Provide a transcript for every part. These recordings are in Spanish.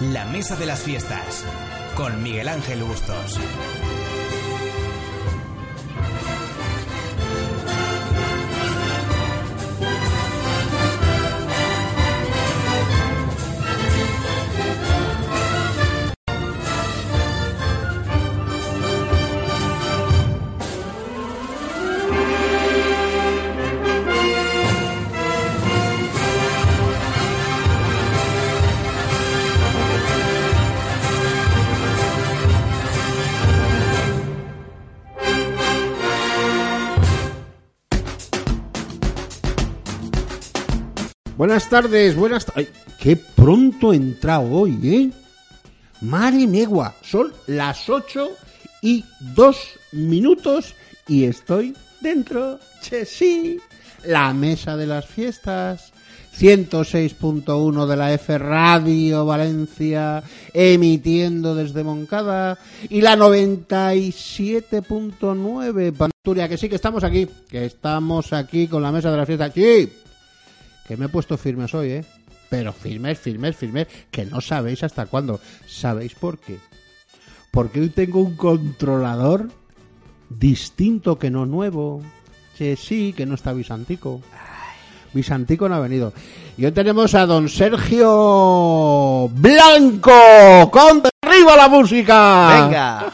La Mesa de las Fiestas con Miguel Ángel Bustos. Buenas tardes, buenas tardes. Qué pronto he entrado hoy, ¿eh? Mari megua, son las 8 y 2 minutos y estoy dentro. Che, sí, la mesa de las fiestas. 106.1 de la F Radio Valencia, emitiendo desde Moncada, y la 97.9 Panturia, que sí que estamos aquí, que estamos aquí con la mesa de las fiestas. Sí, que me he puesto firmes hoy, ¿eh? Pero firmes, firmes, firmes, que no sabéis hasta cuándo. ¿Sabéis por qué? Porque hoy tengo un controlador distinto que no nuevo. Que sí, que no está Bisantico. Bisantico no ha venido. Y hoy tenemos a don Sergio Blanco. ¡Con arriba la música! Venga.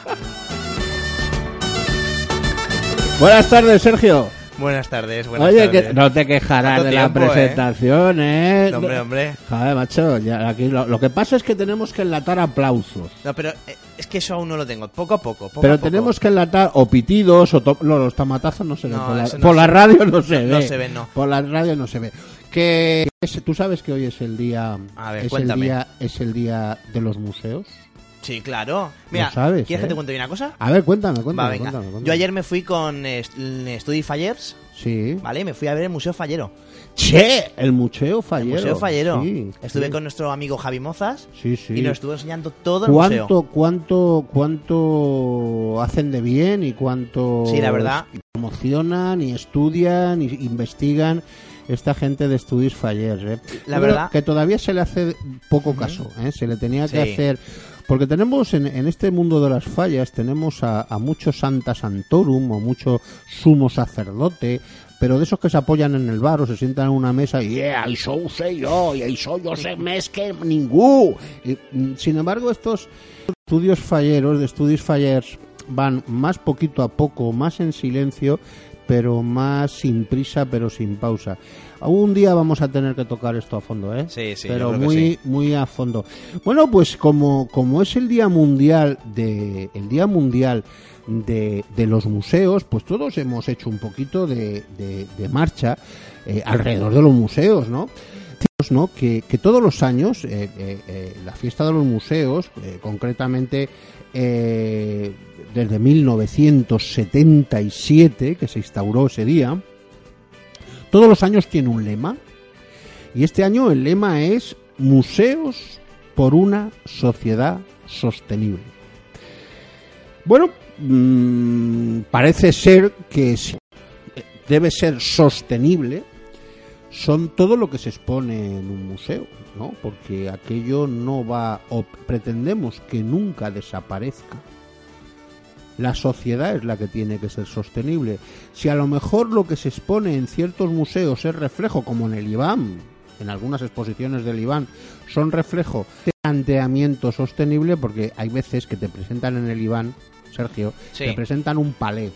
Buenas tardes, Sergio. Buenas tardes, buenas Oye, tardes. que no te quejarás ¿Cuánto de la tiempo, eh? presentación, ¿eh? No, hombre, hombre. Joder, macho, ya aquí lo, lo que pasa es que tenemos que enlatar aplausos. No, pero eh, es que eso aún no lo tengo. Poco a poco. poco pero a poco. tenemos que enlatar o pitidos o to- no, los tamatazos no se ven. Por la, no por la radio no se ve. no se ven, no. Por la radio no se ve. Que tú sabes que hoy es el día A ver, es cuéntame. el día es el día de los museos. Sí, claro. Mira, sabes, ¿quieres ¿eh? que te cuente una cosa? A ver, cuéntame, cuéntame, Va, venga. cuéntame, cuéntame. Yo ayer me fui con eh, St- Study Fallers, Sí. ¿vale? Me fui a ver el Museo Fallero. Che, el museo El fallero. Museo Fallero. Sí, Estuve sí. con nuestro amigo Javi Mozas Sí, sí. y nos estuvo enseñando todo el museo. ¿Cuánto, cuánto, cuánto hacen de bien y cuánto Sí, la verdad. promocionan y estudian y investigan esta gente de Studies Fallers? ¿eh? La Yo verdad- que todavía se le hace poco caso, ¿eh? se le tenía que Sí. hacer porque tenemos en, en este mundo de las fallas tenemos a, a mucho Santa Santorum o mucho sumo sacerdote pero de esos que se apoyan en el bar o se sientan en una mesa y yeah, ho sé yo, y això yo sé más que ningú. Mm, sin embargo, estos estudios falleros, de estudios fallers, van más poquito a poco, más en silencio, pero más sin prisa, pero sin pausa. Un día vamos a tener que tocar esto a fondo, ¿eh? Sí, sí, pero yo creo que muy, sí. muy a fondo. Bueno, pues como, como es el día mundial de, el día mundial de, de los museos, pues todos hemos hecho un poquito de, de- de marcha eh, alrededor de los museos, ¿no? Que, que todos los años eh, eh, eh, la fiesta de los museos, concretamente eh, desde 1977, que se instauró ese día, todos los años tiene un lema. Y este año el lema es Museos por una sociedad sostenible. Bueno, mm, parece ser que debe ser sostenible son todo lo que se expone en un museo, ¿no? Porque aquello no va o pretendemos que nunca desaparezca. La sociedad es la que tiene que ser sostenible. Si a lo mejor lo que se expone en ciertos museos es reflejo, como en el IBAM, en algunas exposiciones del IBAN, son reflejo de planteamiento sostenible, porque hay veces que te presentan en el IBAN, Sergio, Sí. te presentan un palé.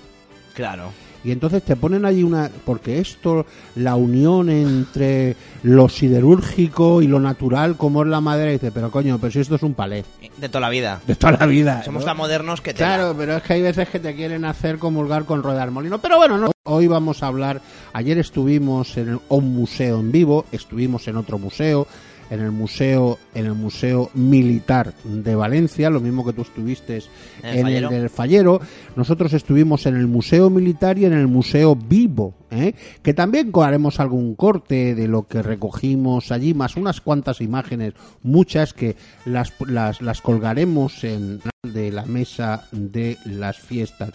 Claro. Y entonces te ponen allí una porque esto la unión entre lo siderúrgico y lo natural como es la madera dice pero coño pero si esto es un palé De toda la vida. de toda la vida Somos ¿no? tan modernos que. Claro, pero es que hay veces que te quieren hacer comulgar con al molino. Pero bueno, no. hoy vamos a hablar. Ayer estuvimos en un museo en vivo, estuvimos en otro museo, en el museo, en el museo militar de Valencia, lo mismo que tú estuviste ¿En el en el Fallero? del Fallero. Nosotros estuvimos en el museo militar y en el museo vivo, ¿eh? que también haremos algún corte de lo que recogimos allí, más unas cuantas imágenes, muchas que las, las, las colgaremos en de la mesa de las fiestas.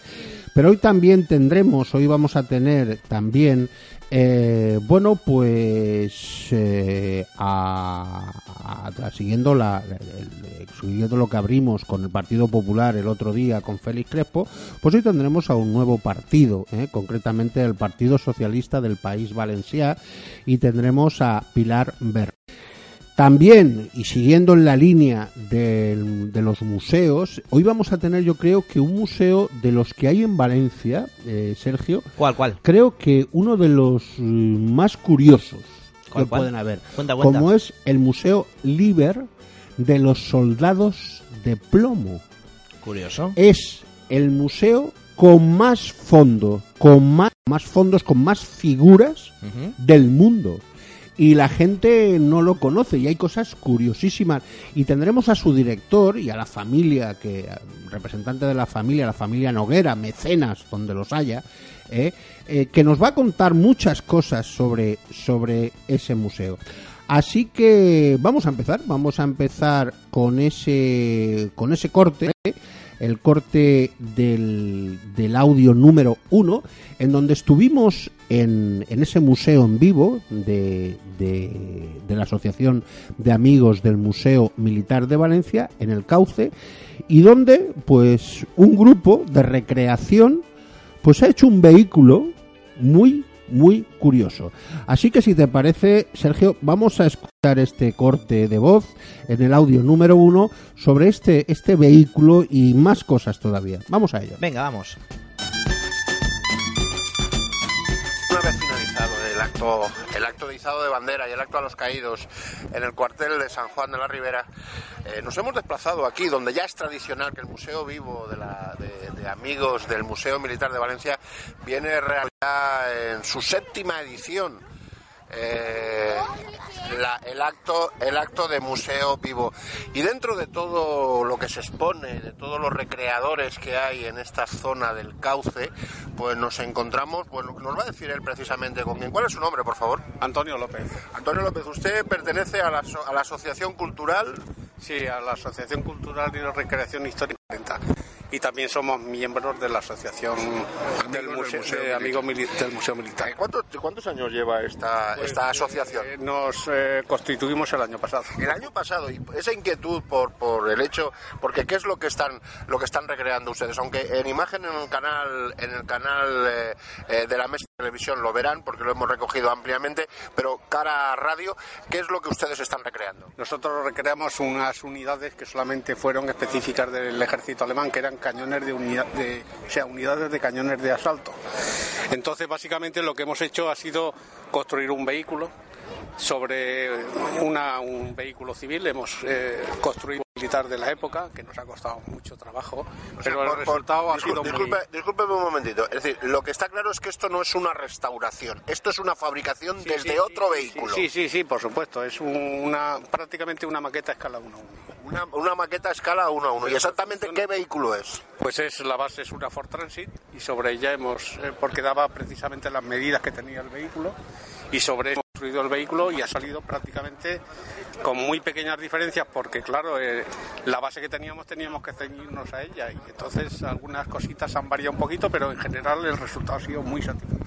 Pero hoy también tendremos, hoy vamos a tener también, eh, bueno, pues eh, a, siguiendo la, el- lo que abrimos con el Partido Popular el otro día con Félix Crespo, pues hoy tendremos a un nuevo partido, eh, concretamente el Partido Socialista del País Valencià, y tendremos a Pilar Ver. También, y siguiendo en la línea del- de los museos, hoy vamos a tener yo creo que un museo de los que hay en Valencia, eh, Sergio, ¿Cuál, cuál? creo que uno de los eh, más curiosos ¿Cuál, que cuál? pueden haber, Cuenta, cuenta. como es el Museo Liber de los Soldados de Plomo. Curioso. Es el museo con más fondo, con más, más fondos, con más figuras del mundo. Y la gente no lo conoce y hay cosas curiosísimas. Y tendremos a su director y a la familia, que representante de la familia, la familia Noguera, mecenas, donde los haya, eh, eh, que nos va a contar muchas cosas sobre, sobre ese museo. Así que vamos a empezar, vamos a empezar con ese, con ese corte el corte del, del audio número uno, en donde estuvimos en, en ese museo en vivo de, de, de la Asociación de Amigos del Museo Militar de Valencia, en el Cauce, y donde pues un grupo de recreación pues ha hecho un vehículo muy muy curioso. Así que si te parece, Sergio, vamos a escuchar este corte de voz en el audio número uno sobre este, este vehículo y más cosas todavía. Vamos a ello. Venga, vamos. El acto, de izado de bandera y el acto a los caídos en el cuartel de San Juan de la Ribera, eh, nos hemos desplazado aquí, donde ya es tradicional que el Museo Vivo de Amigos del Museo Militar de Valencia viene realidad en su séptima edición. eh, la- el acto el acto de museo vivo. Y dentro de todo lo que se expone de todos los recreadores que hay en esta zona del cauce pues nos encontramos bueno nos va a decir él precisamente con quién. Cuál es su nombre por favor Antonio López. Antonio López usted pertenece a la, a la asociación cultural Sí, a la Asociación Cultural y de Recreación Histórica. 40. Y también somos miembros de la Asociación del del Museo, de Militar. Amigos Mili- del Museo Militar. Eh, ¿cuántos, cuántos años lleva esta, esta asociación Eh, Nos eh, constituimos el año pasado. El año pasado, y esa inquietud por, por el hecho, porque qué es lo que están lo que están recreando ustedes, aunque en imagen en el canal en el canal eh, de la mesa de televisión lo verán porque lo hemos recogido ampliamente, pero cara a radio, ¿qué es lo que ustedes están recreando? Nosotros recreamos unas unidades que solamente fueron específicas del ejército alemán, que eran cañones de unidad, o sea, unidades de cañones de asalto. Entonces, básicamente lo que hemos hecho ha sido construir un vehículo sobre una- un vehículo civil. Hemos eh, construido un militar de la época, que nos ha costado mucho trabajo, pero el Por- por- resultado ha discul- sido muy... disculpe, discúlpeme un momentito. Es decir, lo que está claro es que esto no es una restauración, esto es una fabricación Sí, desde sí, otro sí, vehículo. Sí, sí, sí, por supuesto. Es una prácticamente una maqueta a escala 1 Una, una maqueta a escala 1 a 1. ¿Y exactamente qué vehículo es? Pues es la base es una Ford Transit y sobre ella hemos eh, porque daba precisamente las medidas que tenía el vehículo y sobre construido el vehículo y ha salido prácticamente con muy pequeñas diferencias porque claro eh, la base que teníamos teníamos que ceñirnos a ella y entonces algunas cositas han variado un poquito pero en general el resultado ha sido muy satisfactorio.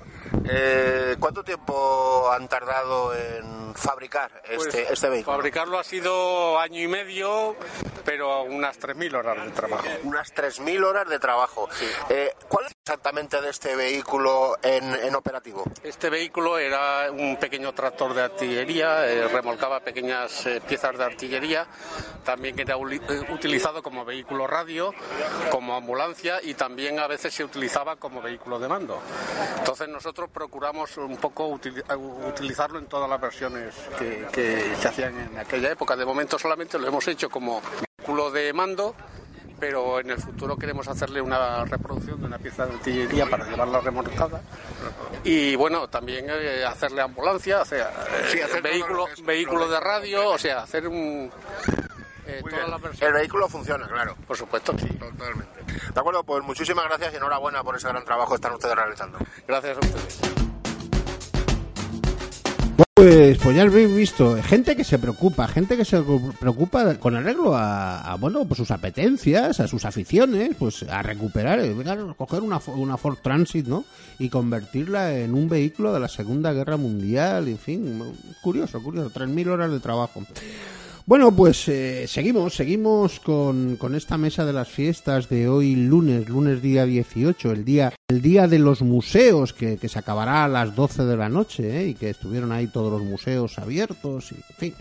Eh, ¿Cuánto tiempo han tardado en fabricar Pues, este, este vehículo? Fabricarlo ha sido año y medio, pero unas 3.000 horas de trabajo. Unas 3.000 horas de trabajo. Eh, ¿Cuál es exactamente de este vehículo en, en operativo? Este vehículo era un pequeño tractor de artillería, eh, remolcaba pequeñas eh, piezas de artillería, también era eh, utilizado como vehículo radio, como ambulancia y también a veces se utilizaba como vehículo de mando. Entonces nosotros procuramos un poco utili- eh, utilizarlo en todas las versiones que, que se hacían en aquella época. De momento solamente lo hemos hecho como vehículo de mando pero en el futuro queremos hacerle una reproducción de una pieza de artillería para llevarla remolcada y bueno también eh, hacerle ambulancia o sea eh, Sí, hacer vehículo es vehículo de radio o sea hacer un eh, bien. las El vehículo funciona, claro. por supuesto sí Totalmente. De acuerdo, pues muchísimas gracias y enhorabuena por ese gran trabajo que están ustedes realizando. gracias a ustedes Pues, pues ya habéis visto, gente que se preocupa, gente que se preocupa con arreglo a, a, bueno, pues sus apetencias, a sus aficiones, pues a recuperar, eh, venga, coger una, una Ford Transit, ¿no? Y convertirla en un vehículo de la Segunda Guerra Mundial, en fin, curioso, curioso, 3.000 horas de trabajo. Bueno, pues eh, seguimos, seguimos con, con esta mesa de las fiestas de hoy lunes, lunes día 18, el día, el día de los museos que, que se acabará a las 12 de la noche ¿eh? y que estuvieron ahí todos los museos abiertos y en fin.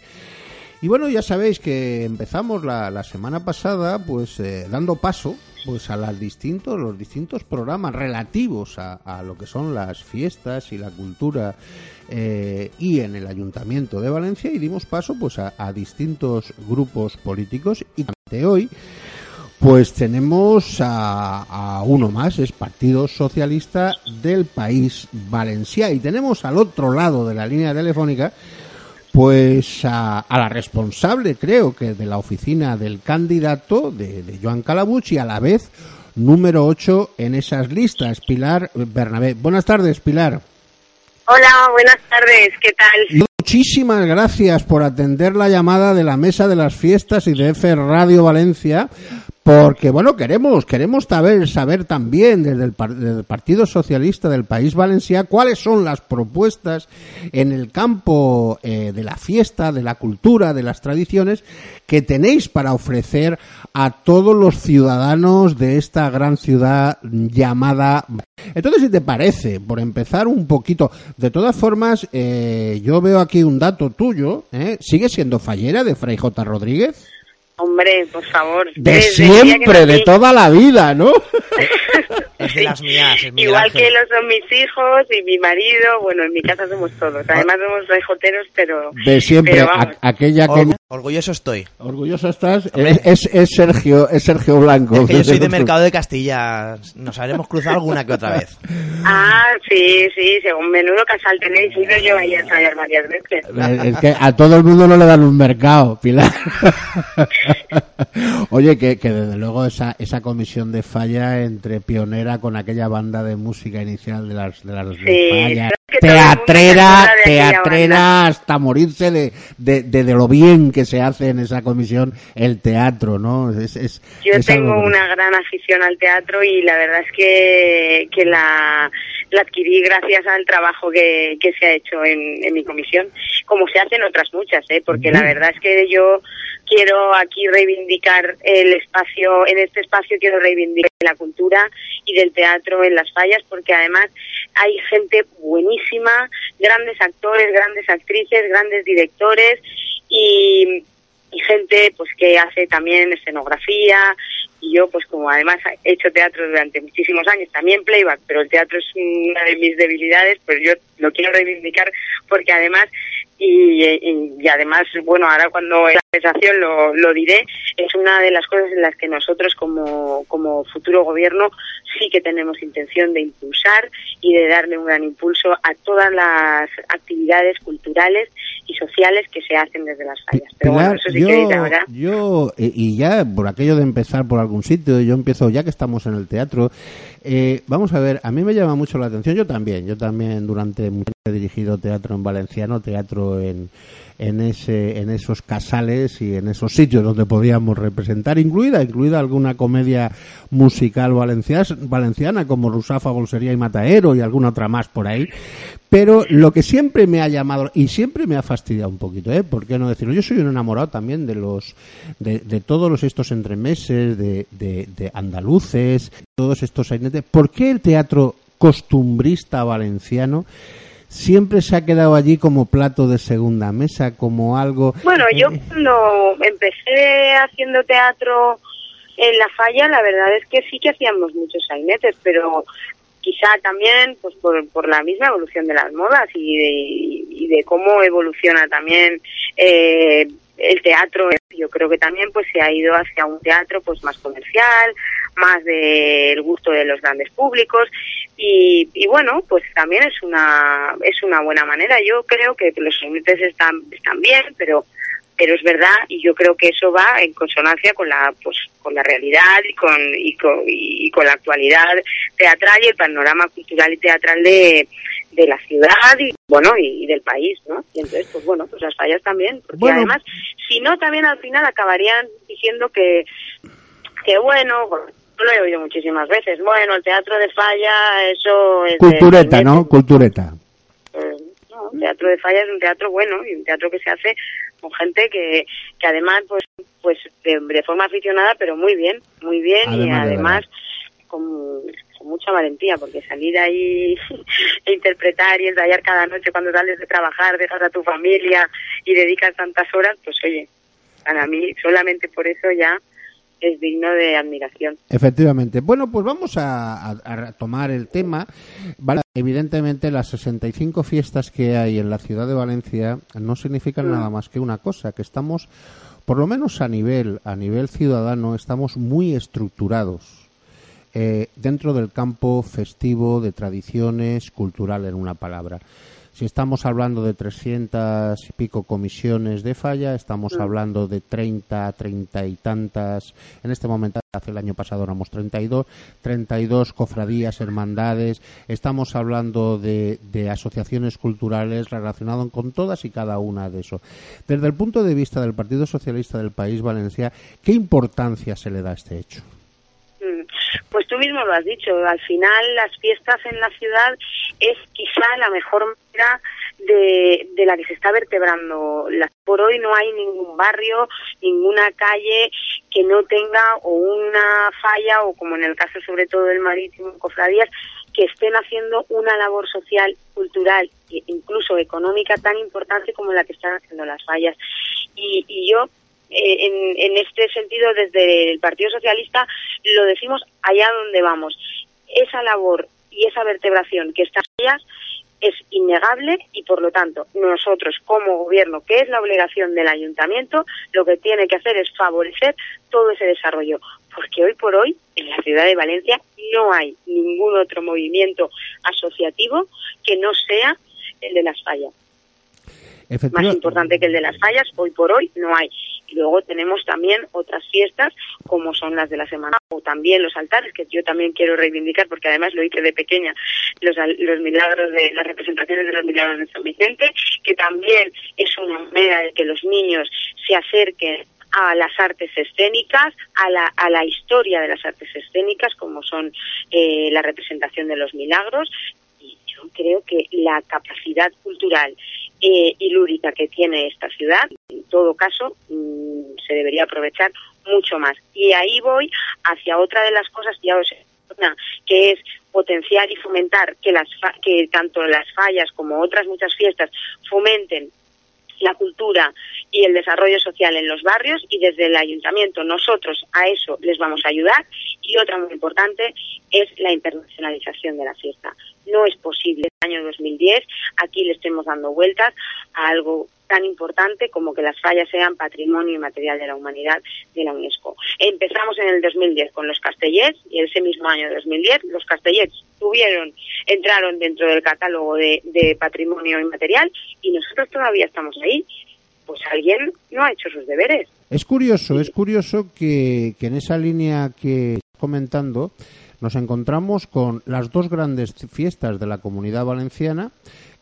Y bueno, ya sabéis que empezamos la, la semana pasada pues eh, dando paso pues a las distintos, los distintos programas relativos a, lo que son las fiestas y la cultura eh, y en el Ayuntamiento de Valencia y dimos paso pues a, distintos grupos políticos. Y de hoy pues tenemos a, a uno más, es Partido Socialista del País Valencià y tenemos al otro lado de la línea telefónica pues a, a la responsable, creo que de la oficina del candidato de, de Joan Calabuch y a la vez número 8 en esas listas, Pilar Bernabé. Buenas tardes, Pilar. Hola, buenas tardes, ¿qué tal? Muchísimas gracias por atender la llamada de la mesa de las fiestas y de F Radio Valencia, porque bueno, queremos queremos saber, saber también desde el, Partido Socialista del País Valencia cuáles son las propuestas en el campo eh, de la fiesta, de la cultura, de las tradiciones que tenéis para ofrecer a todos los ciudadanos de esta gran ciudad llamada entonces, si te parece, por empezar un poquito, de todas formas, eh, yo veo aquí un dato tuyo, ¿eh? ¿sigue siendo fallera de Fray J. Rodríguez? Hombre, por favor. De siempre, de toda la vida, ¿no? Es de las mías, es Miguel Igual Ángel. que lo son mis hijos y mi marido, bueno, en mi casa somos todos. Además somos rejoteros, pero... De siempre, pero vamos. a- aquella que... Orgu- orgulloso estoy. Orgulloso estás, es, es, es Sergio, es Sergio Blanco. Es que yo soy de Mercado de Castilla. Nos habremos cruzado alguna que otra vez. Ah, sí, sí, según menudo casal tenéis, ido yo ahí a ensayar varias veces. Es que a todo el mundo no le dan un mercado, Pilar. Oye, que, que desde luego esa, esa comisión de falla entre pionera con aquella banda de música inicial de las de las de Sí, que teatrera, de teatrera hasta morirse de, de, de, lo bien que se hace en esa comisión el teatro, ¿no? Es, es, Yo algo tengo una gran afición al teatro y la verdad es que, que la, la adquirí gracias al trabajo que, que se ha hecho en, en mi comisión, como se hacen otras muchas, ¿eh? porque la verdad es que yo quiero aquí reivindicar el espacio, en este espacio quiero reivindicar la cultura y del teatro en las fallas, porque además hay gente buenísima, grandes actores, grandes actrices, grandes directores y, gente pues que hace también escenografía. Y yo pues como además he hecho teatro durante muchísimos años también playback pero el teatro es una de mis debilidades pues yo lo quiero reivindicar porque además y, y- y además bueno ahora cuando la conversación lo, lo diré es una de las cosas en las que nosotros como como futuro gobierno sí que tenemos intención de impulsar y de darle un gran impulso a todas las actividades culturales y sociales que se hacen desde las fallas. Pero bueno, Pilar, eso sí yo, ahora. yo eh, y ya por aquello de empezar por algún sitio, yo empiezo ya que estamos en el teatro. Eh, vamos a ver, a mí me llama mucho la atención. Yo también, yo también durante mucho he dirigido teatro en valenciano, teatro en en ese en esos casales y en esos sitios donde podíamos representar, incluida incluida alguna comedia musical valenciana, como Rusafa, Bolsería y Mataero y alguna otra más por ahí. Pero lo que siempre me ha llamado y siempre me ha fastidiado un poquito, ¿eh? ¿Por qué no decirlo? Yo soy un enamorado también de los de, de todos los estos entremeses, de, de, de andaluces, todos estos sainetes. ¿Por qué el teatro costumbrista valenciano siempre se ha quedado allí como plato de segunda mesa, como algo... Bueno, yo cuando empecé haciendo teatro en La Falla, la verdad es que sí que hacíamos muchos sainetes, pero quizá también pues por, por la misma evolución de las modas y de, y de cómo evoluciona también eh, el teatro. Yo creo que también pues se ha ido hacia un teatro pues más comercial más del gusto de los grandes públicos y, y bueno pues también es una es una buena manera yo creo que los sainetes están están bien pero pero es verdad y yo creo que eso va en consonancia con la pues con la realidad y con y con, y con la actualidad teatral y el panorama cultural y teatral de, de la ciudad y bueno y, y del país no y entonces pues bueno pues las fallas también porque Bueno. además si no también al final acabarían diciendo que que bueno, lo he oído muchísimas veces bueno el teatro de falla eso es Cultureta. ¿no? Cultureta. Eh, no, un teatro de falla es un teatro bueno y un teatro que se hace con gente que, que además pues pues de, de forma aficionada pero muy bien muy bien y Además de además con, con mucha valentía porque salir ahí e interpretar y ensayar cada noche cuando sales de trabajar dejas a tu familia y dedicas tantas horas pues oye para mí solamente por eso ya es digno de admiración Efectivamente. Bueno, pues vamos a, a- a retomar el tema. Vale, Evidentemente, las 65 fiestas que hay en la ciudad de Valencia no significan nada más que una cosa, que estamos, por lo menos a nivel, a nivel ciudadano, estamos muy estructurados eh, dentro del campo festivo de tradiciones, cultural en una palabra. Si estamos hablando de 300 y pico comisiones de falla, estamos hablando de 30, 30 y tantas. En este momento, hace el año pasado éramos 32, 32 cofradías, hermandades. Estamos hablando de, de asociaciones culturales relacionadas con todas y cada una de eso. Desde el punto de vista del Partido Socialista del País Valencia, ¿qué importancia se le da a este hecho? Pues tú mismo lo has dicho, al final las fiestas en la ciudad es quizá la mejor manera de, de la que se está vertebrando. Por hoy no hay ningún barrio, ninguna calle que no tenga o una falla o como en el caso sobre todo del marítimo, cofradías, que estén haciendo una labor social, cultural e incluso económica tan importante como la que están haciendo las fallas. Y, y yo eh, en, en este sentido, desde el Partido Socialista, lo decimos allá donde vamos. Esa labor y esa vertebración que están ellas es innegable y, por lo tanto, nosotros como gobierno, que es la obligación del ayuntamiento, lo que tiene que hacer es favorecer todo ese desarrollo. Porque hoy por hoy, en la ciudad de Valencia, no hay ningún otro movimiento asociativo que no sea el de las fallas más importante que el de las fallas, hoy por hoy no hay. Y luego tenemos también otras fiestas como son las de la semana o también los altares, que yo también quiero reivindicar porque además lo hice de pequeña, los, los milagros de las representaciones de los milagros de San Vicente, que también es una manera de que los niños se acerquen a las artes escénicas, a la, a la historia de las artes escénicas, como son eh, la representación de los milagros, y yo creo que la capacidad cultural eh, y que tiene esta ciudad, en todo caso, mm, se debería aprovechar mucho más. Y ahí voy hacia otra de las cosas, ya os que es potenciar y fomentar que, las que tanto las fallas como otras muchas fiestas fomenten la cultura y el desarrollo social en los barrios y desde el ayuntamiento nosotros a eso les vamos a ayudar y otra muy importante es la internacionalización de la fiesta. No es posible en el año 2010 aquí le estemos dando vueltas a algo tan importante como que las fallas sean patrimonio inmaterial de la humanidad de la UNESCO. Empezamos en el 2010 con los castellets y ese mismo año 2010 los castellets tuvieron, entraron dentro del catálogo de, de patrimonio inmaterial y nosotros todavía estamos ahí. Pues alguien no ha hecho sus deberes. Es curioso, es curioso que, que en esa línea que estás comentando nos encontramos con las dos grandes fiestas de la comunidad valenciana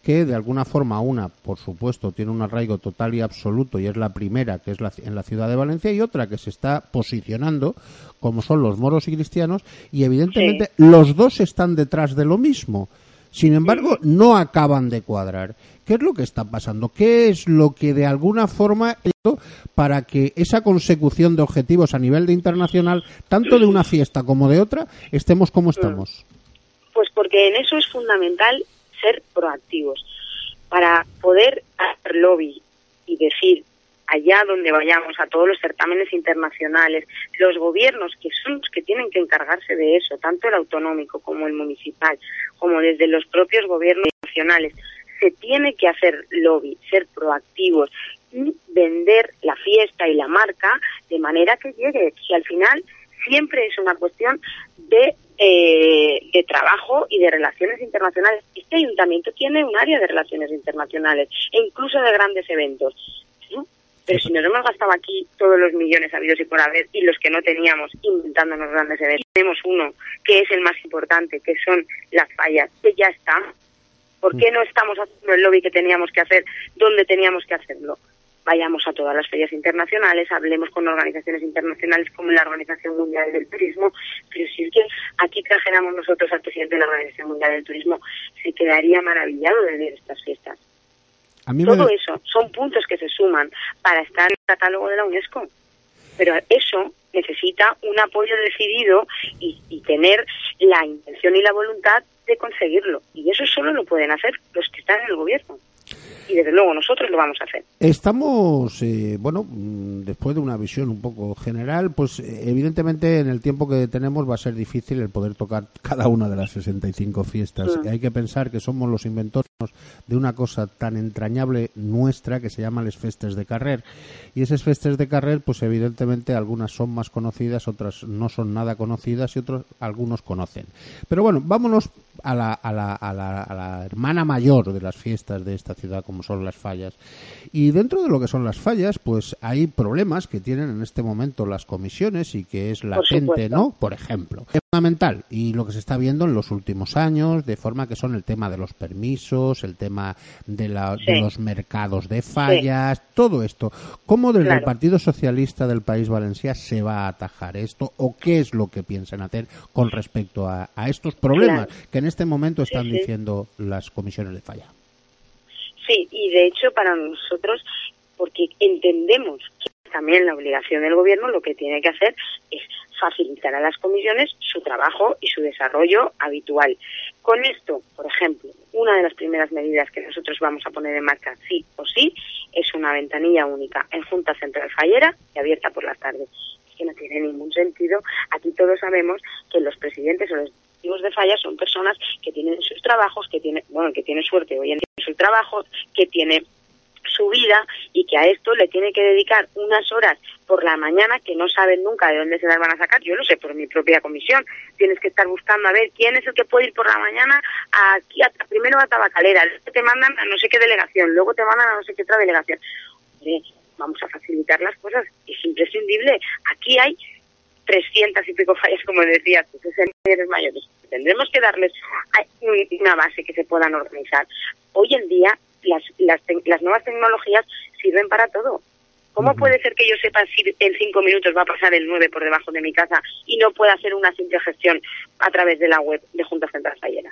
que de alguna forma una, por supuesto, tiene un arraigo total y absoluto y es la primera, que es la, en la ciudad de Valencia, y otra que se está posicionando, como son los moros y cristianos, y evidentemente los dos están detrás de lo mismo. Sin embargo, no acaban de cuadrar. ¿Qué es lo que está pasando? ¿Qué es lo que de alguna forma para que esa consecución de objetivos a nivel de internacional, tanto de una fiesta como de otra, estemos como estamos? Pues porque en eso es fundamental ser proactivos. Para poder hacer lobby y decir allá donde vayamos, a todos los certámenes internacionales, los gobiernos que son los que tienen que encargarse de eso, tanto el autonómico como el municipal, como desde los propios gobiernos nacionales, se tiene que hacer lobby, ser proactivos y vender la fiesta y la marca de manera que llegue. Si al final siempre es una cuestión de, eh, de trabajo y de relaciones internacionales. Este ayuntamiento tiene un área de relaciones internacionales e incluso de grandes eventos. Pero si nos hemos gastado aquí todos los millones habidos y por haber y los que no teníamos inventándonos grandes eventos, tenemos uno que es el más importante, que son las fallas, que ya está. ¿Por qué no estamos haciendo el lobby que teníamos que hacer donde teníamos que hacerlo? Vayamos a todas las ferias internacionales, hablemos con organizaciones internacionales como la Organización Mundial del Turismo, pero si es que aquí trajéramos nosotros al presidente de la Organización Mundial del Turismo, se quedaría maravillado de ver estas fiestas. Todo eso son puntos que se suman para estar en el catálogo de la UNESCO. Pero eso necesita un apoyo decidido y, y tener la intención y la voluntad de conseguirlo. Y eso solo lo pueden hacer los que están en el gobierno y desde luego nosotros lo vamos a hacer. Estamos, eh, bueno, mm, después de una visión un poco general, pues eh, evidentemente en el tiempo que tenemos va a ser difícil el poder tocar cada una de las 65 fiestas. Mm. Hay que pensar que somos los inventores de una cosa tan entrañable nuestra que se llama les festes de carrer. Y esas festes de carrer, pues evidentemente algunas son más conocidas, otras no son nada conocidas y otros algunos conocen. Pero bueno, vámonos a la, a la, a la, a la hermana mayor de las fiestas de esta ciudad como son las fallas. Y dentro de lo que son las fallas, pues hay problemas que tienen en este momento las comisiones y que es la gente, ¿no? Por ejemplo, es fundamental y lo que se está viendo en los últimos años, de forma que son el tema de los permisos, el tema de, la, de los mercados de fallas, todo esto. ¿Cómo desde el Partido Socialista del País Valencia se va a atajar esto o qué es lo que piensan hacer con respecto a, estos problemas que en este momento están diciendo las comisiones de falla? Sí, y de hecho para nosotros, porque entendemos que también la obligación del gobierno lo que tiene que hacer es facilitar a las comisiones su trabajo y su desarrollo habitual. Con esto, por ejemplo, una de las primeras medidas que nosotros vamos a poner en marcha, sí o sí, es una ventanilla única en Junta Central Fallera y abierta por las tardes. Es que no tiene ningún sentido. Aquí todos sabemos que los presidentes o los directivos de falla son personas que tienen sus trabajos, que tienen, bueno, que tienen suerte hoy en día su trabajo, que tiene su vida y que a esto le tiene que dedicar unas horas por la mañana que no saben nunca de dónde se las van a sacar. Yo lo sé por mi propia comisión. Tienes que estar buscando a ver quién es el que puede ir por la mañana aquí, a, primero a Tabacalera, luego te mandan a no sé qué delegación, luego te mandan a no sé qué otra delegación. vamos a facilitar las cosas. Es imprescindible. Aquí hay 300 y pico fallas, como decías, en mayores. Tendremos que darles una base que se puedan organizar. Hoy en día las, las, las nuevas tecnologías sirven para todo. ¿Cómo puede ser que yo sepa si en cinco minutos va a pasar el 9 por debajo de mi casa y no pueda hacer una simple gestión a través de la web de Junta Central Fallera?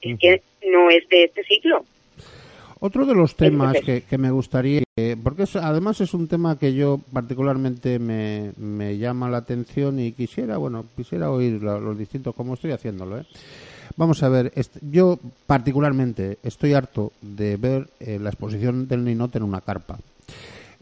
Es que no es de este ciclo. Otro de los temas que, que me gustaría, porque además es un tema que yo particularmente me, me, llama la atención y quisiera, bueno, quisiera oír los distintos, como estoy haciéndolo, ¿eh? Vamos a ver, yo particularmente estoy harto de ver eh, la exposición del Ninot en una carpa.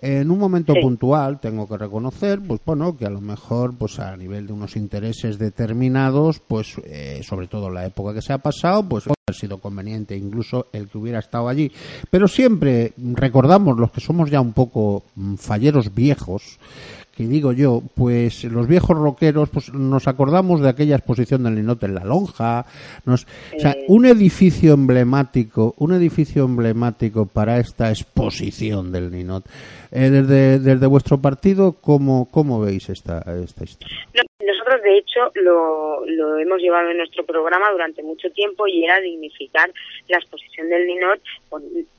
En un momento puntual tengo que reconocer, pues bueno, que a lo mejor, pues a nivel de unos intereses determinados, pues eh, sobre todo la época que se ha pasado, pues haber sido conveniente incluso el que hubiera estado allí. Pero siempre recordamos los que somos ya un poco mm, falleros viejos, que digo yo, pues los viejos rockeros, pues nos acordamos de aquella exposición del Linot en la Lonja, nos, o sea, un edificio emblemático, un edificio emblemático para esta exposición del Ninot. Eh, desde, desde vuestro partido, ¿cómo, cómo veis esta, esta historia? Nosotros, de hecho, lo, lo hemos llevado en nuestro programa durante mucho tiempo y era dignificar la exposición del Ninot,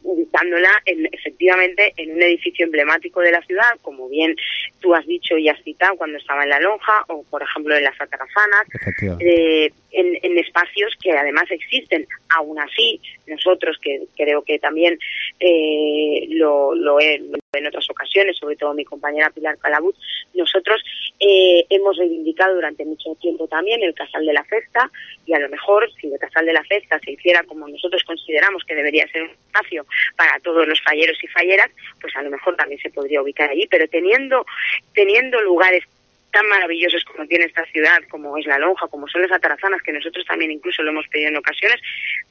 ubicándola en, efectivamente en un edificio emblemático de la ciudad, como bien tú has dicho y has citado cuando estaba en la lonja o, por ejemplo, en las atarazanas, eh, en, en, espacios que además existen. Aún así, nosotros, que creo que también eh, lo, lo, he, en otras ocasiones, sobre todo mi compañera Pilar Calabut, nosotros eh, hemos reivindicado durante mucho tiempo también el Casal de la Festa y a lo mejor si el Casal de la Festa se hiciera como nosotros consideramos que debería ser un espacio para todos los falleros y falleras, pues a lo mejor también se podría ubicar allí, pero teniendo, teniendo lugares tan maravillosos como tiene esta ciudad, como es la lonja, como son las atarazanas, que nosotros también incluso lo hemos pedido en ocasiones,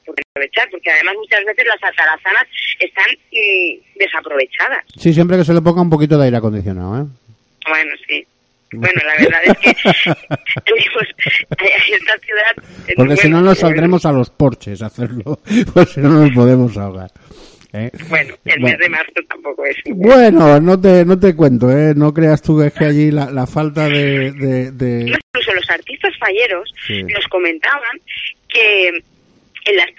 porque aprovechar, porque además muchas veces las atarazanas están mm, desaprovechadas. Sí, siempre que se le ponga un poquito de aire acondicionado, ¿eh? Bueno, sí. Bueno, la verdad es que esta ciudad... Porque si no nos saldremos a los porches a hacerlo, pues si no nos podemos ahogar. ¿Eh? Bueno, el mes de marzo tampoco es. Bueno, no te, no te cuento, ¿eh? No creas tú que es que allí la, la falta de, de, de... Incluso los artistas falleros nos comentaban que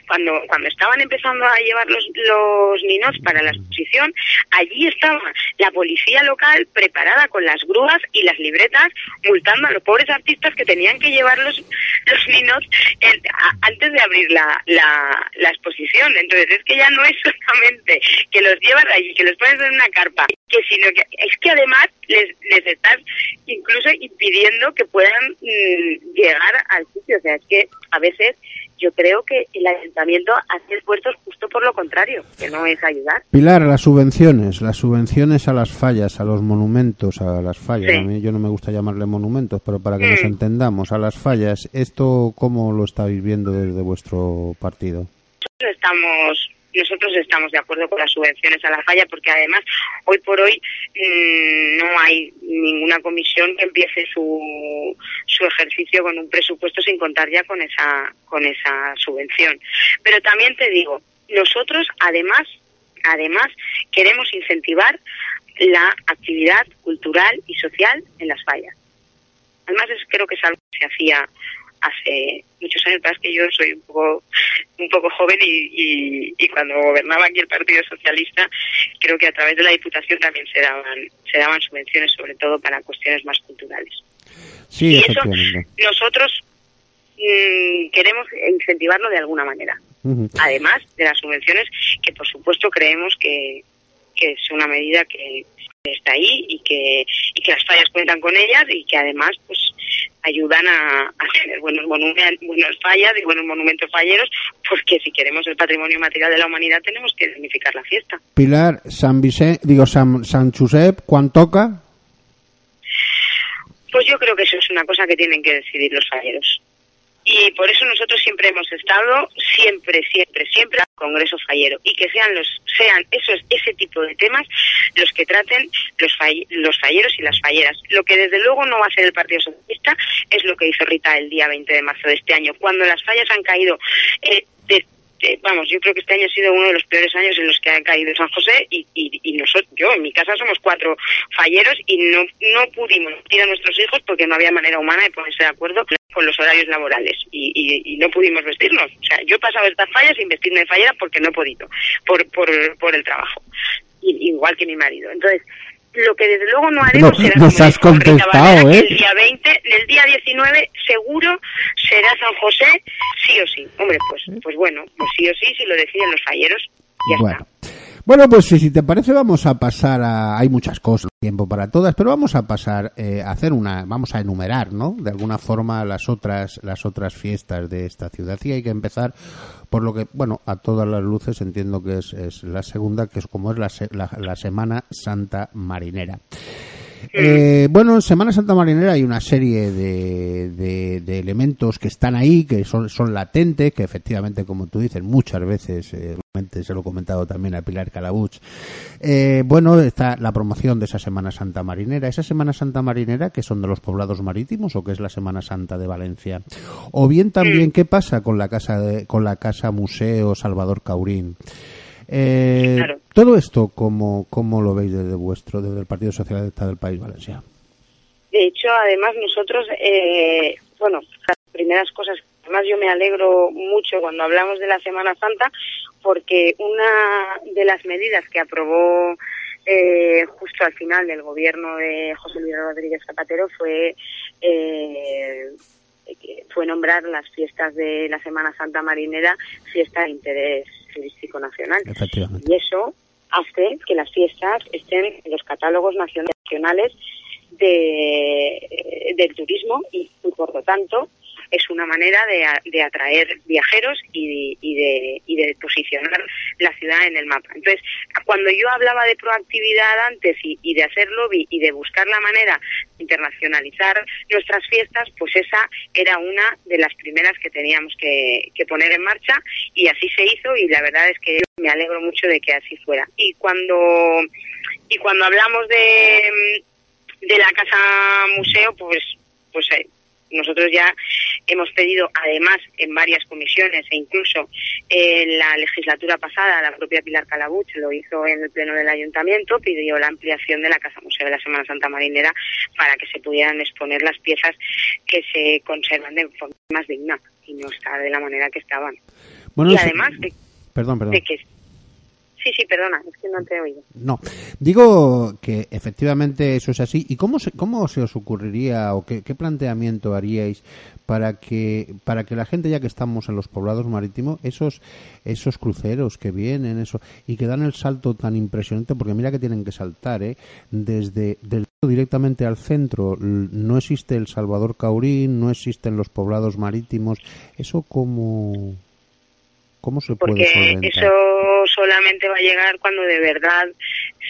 cuando, cuando estaban empezando a llevar los, los ninos para la exposición, allí estaba la policía local preparada con las grúas y las libretas multando a los pobres artistas que tenían que llevar los, los ninos antes de abrir la, la, la exposición. Entonces es que ya no es solamente que los llevas allí, que los pones en una carpa, que sino que es que además les, les estás incluso impidiendo que puedan mm, llegar al sitio. O sea, es que a veces yo creo que el ayuntamiento hace esfuerzos justo por lo contrario, que no es ayudar. Pilar, las subvenciones, las subvenciones a las fallas, a los monumentos, a las fallas. A mí yo no me gusta llamarle monumentos, pero para que nos mm. entendamos, a las fallas, ¿esto cómo lo estáis viendo desde vuestro partido? Estamos nosotros estamos de acuerdo con las subvenciones a la falla porque además hoy por hoy mm, no hay ninguna comisión que empiece su, su ejercicio con un presupuesto sin contar ya con esa con esa subvención. Pero también te digo nosotros además además queremos incentivar la actividad cultural y social en las fallas. Además creo que es algo que se hacía hace muchos años, es que yo soy un poco un poco joven y, y, cuando gobernaba aquí el Partido Socialista, creo que a través de la Diputación también se daban se daban subvenciones, sobre todo para cuestiones más culturales. Sí, y eso nosotros mm, queremos incentivarlo de alguna manera. Además de las subvenciones, que por supuesto creemos que, que es una medida que está ahí y que, y que las fallas cuentan con ellas y que además pues ayudan a, a tener buenos, buenas fallas y buenos monumentos falleros, porque si queremos el patrimonio material de la humanidad tenemos que dignificar la fiesta. Pilar, San Vicente, digo San, San Josep, ¿cuánto toca? Pues yo creo que eso es una cosa que tienen que decidir los falleros y por eso nosotros siempre hemos estado siempre siempre siempre al Congreso Fallero. Y que sean los sean esos ese tipo de temas los que traten los los falleros y las falleras. Lo que desde luego no va a ser el Partido Socialista es lo que hizo Rita el día 20 de marzo de este año cuando las fallas han caído eh, vamos, yo creo que este año ha sido uno de los peores años en los que ha caído San José y, y, nosotros, yo en mi casa somos cuatro falleros y no, no pudimos ir a nuestros hijos porque no había manera humana de ponerse de acuerdo con los horarios laborales y, y, no pudimos vestirnos. O sea, yo he pasado estas fallas sin vestirme de fallera porque no he podido, por, por, por el trabajo, igual que mi marido. Entonces, lo que desde luego no haremos será nos has contestado, ¿eh? el día 20, el día 19 seguro será San José, sí o sí. Hombre, pues pues bueno, pues sí o sí, si lo deciden los falleros, ya está. Bueno, pues si te parece vamos a pasar a... Hay muchas cosas, tiempo para todas, pero vamos a pasar eh, a hacer una... Vamos a enumerar, ¿no? De alguna forma las otras, las otras fiestas de esta ciudad. Y hay que empezar por lo que, bueno, a todas las luces entiendo que es, es la segunda, que es como es la, la, la Semana Santa Marinera. Eh, bueno, en Semana Santa Marinera hay una serie de, de, elementos que están ahí, que son, son latentes, que efectivamente, como tú dices, muchas veces, eh, se lo he comentado también a Pilar Calabuch, eh, bueno, está la promoción de esa Semana Santa Marinera. Esa Semana Santa Marinera, que son de los poblados marítimos o que es la Semana Santa de Valencia. O bien también, ¿qué pasa con la casa, de, con la casa Museo Salvador Caurín? Eh, Todo esto, ¿cómo, ¿cómo lo veis desde vuestro, desde el Partido Socialista del País Valenciano? De hecho, además nosotros, eh, bueno, las primeras cosas, además yo me alegro mucho cuando hablamos de la Semana Santa, porque una de las medidas que aprobó eh, justo al final del gobierno de José Luis Rodríguez Zapatero fue eh, fue nombrar las fiestas de la Semana Santa Marinera fiesta de interés turístico nacional. Efectivamente. Y eso hace que las fiestas estén en los catálogos nacionales de, del turismo y, y, por lo tanto es una manera de, de atraer viajeros y, y, de, y de posicionar la ciudad en el mapa. Entonces, cuando yo hablaba de proactividad antes y, de hacer lobby y de buscar la manera de internacionalizar nuestras fiestas, pues esa era una de las primeras que teníamos que, que poner en marcha y así se hizo y la verdad es que me alegro mucho de que así fuera. Y cuando y cuando hablamos de de la casa museo, pues pues eh, nosotros ya hemos pedido, además, en varias comisiones e incluso en la legislatura pasada, la propia Pilar Calabuch lo hizo en el pleno del ayuntamiento, pidió la ampliación de la Casa Museo de la Semana Santa Marinera para que se pudieran exponer las piezas que se conservan de forma más digna y no estar de la manera que estaban. Bueno, y además de, Perdón, perdón. de que Sí, sí, perdona, es que no te he oído. No, digo que efectivamente eso es así. ¿Y cómo se, cómo se os ocurriría o qué, qué, planteamiento haríais para que para que la gente ya que estamos en los poblados marítimos, esos esos cruceros que vienen, eso y que dan el salto tan impresionante, porque mira que tienen que saltar, ¿eh? Desde del directamente al centro no existe el Salvador Caurín, no existen los poblados marítimos. Eso como ¿Cómo se puede Porque solventar? eso solamente va a llegar cuando de verdad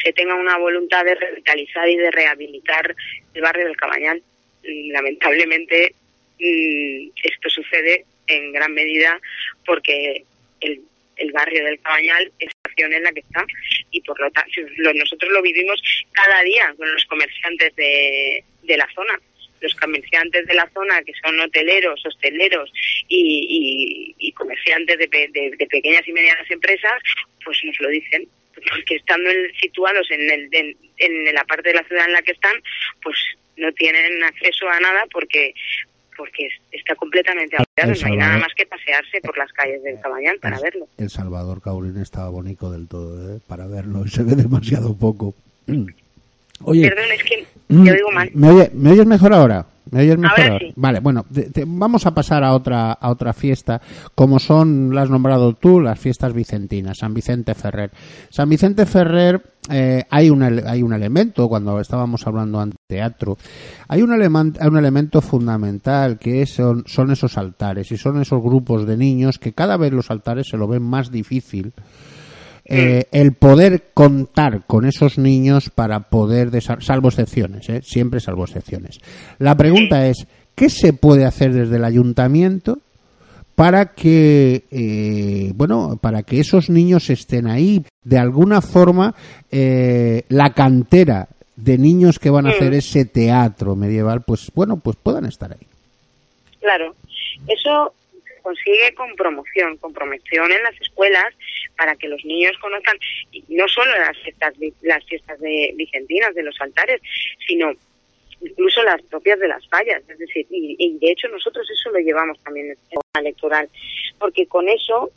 se tenga una voluntad de revitalizar y de rehabilitar el barrio del Cabañal. Lamentablemente esto sucede en gran medida porque el, el barrio del Cabañal es la situación en la que está y por lo tanto nosotros lo vivimos cada día con los comerciantes de, la zona los comerciantes de la zona, que son hoteleros, hosteleros y, y, comerciantes de, de, de, pequeñas y medianas empresas, pues nos lo dicen. Porque estando en, situados en, el, en, en la parte de la ciudad en la que están, pues no tienen acceso a nada porque porque está completamente abierto, no hay nada más que pasearse por las calles del Cabañal para el, verlo. El Salvador Caurín estaba bonito del todo, ¿eh? para verlo, se ve demasiado poco. Oye, Perdón, es que te oigo mal. ¿Me, oye, ¿Me oyes mejor ahora? ¿Me oyes mejor ahora? ahora? Sí. Vale, bueno, te, te, vamos a pasar a otra, a otra fiesta, como son, las has nombrado tú, las fiestas vicentinas, San Vicente Ferrer. San Vicente Ferrer, eh, hay, un, hay un elemento, cuando estábamos hablando de teatro, hay un, element, hay un elemento fundamental que son, son esos altares y son esos grupos de niños que cada vez los altares se lo ven más difícil eh, el poder contar con esos niños para poder, salvo excepciones, ¿eh? siempre salvo excepciones. La pregunta es, ¿qué se puede hacer desde el ayuntamiento para que, eh, bueno, para que esos niños estén ahí? De alguna forma, eh, la cantera de niños que van a hacer ese teatro medieval, pues bueno, pues puedan estar ahí. Claro, eso consigue con promoción, con promoción en las escuelas para que los niños conozcan no solo las fiestas, las fiestas de vicentinas, de los altares, sino incluso las propias de las fallas, es decir, y, y de hecho nosotros eso lo llevamos también en el electoral, porque con eso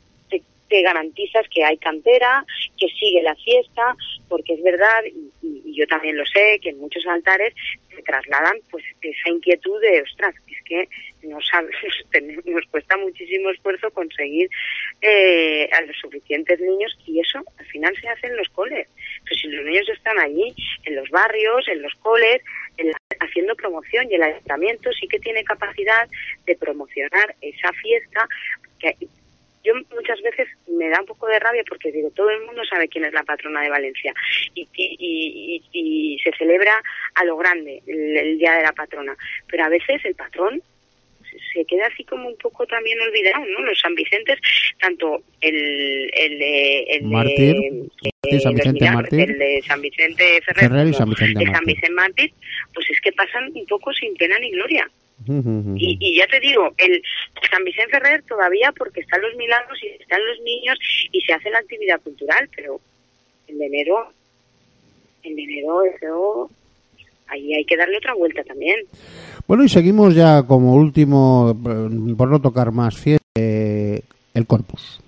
te, garantizas que hay cantera, que sigue la fiesta, porque es verdad, y, y, yo también lo sé, que en muchos altares se trasladan pues esa inquietud de, ostras, es que no sabes, nos cuesta muchísimo esfuerzo conseguir eh, a los suficientes niños y eso al final se hace en los coles. Pues si los niños están allí, en los barrios, en los coles, en la, haciendo promoción y el ayuntamiento sí que tiene capacidad de promocionar esa fiesta que yo muchas veces me da un poco de rabia porque digo, todo el mundo sabe quién es la patrona de Valencia y, y, y, y se celebra a lo grande el, el, Día de la Patrona, pero a veces el patrón se queda así como un poco también olvidado, ¿no? Los San Vicentes, tanto el, el, de, el de, San Vicente el de San Vicente Ferrer, Ferrer y San Vicente San Mártir, pues es que pasan un poco sin pena ni gloria. Y, y, ya te digo, el San Vicente Ferrer todavía porque están los milagros y están los niños y se hace la actividad cultural, pero en enero, en enero eso ahí hay que darle otra vuelta también. Bueno, y seguimos ya como último, eh, por no tocar más fiesta, eh, el corpus.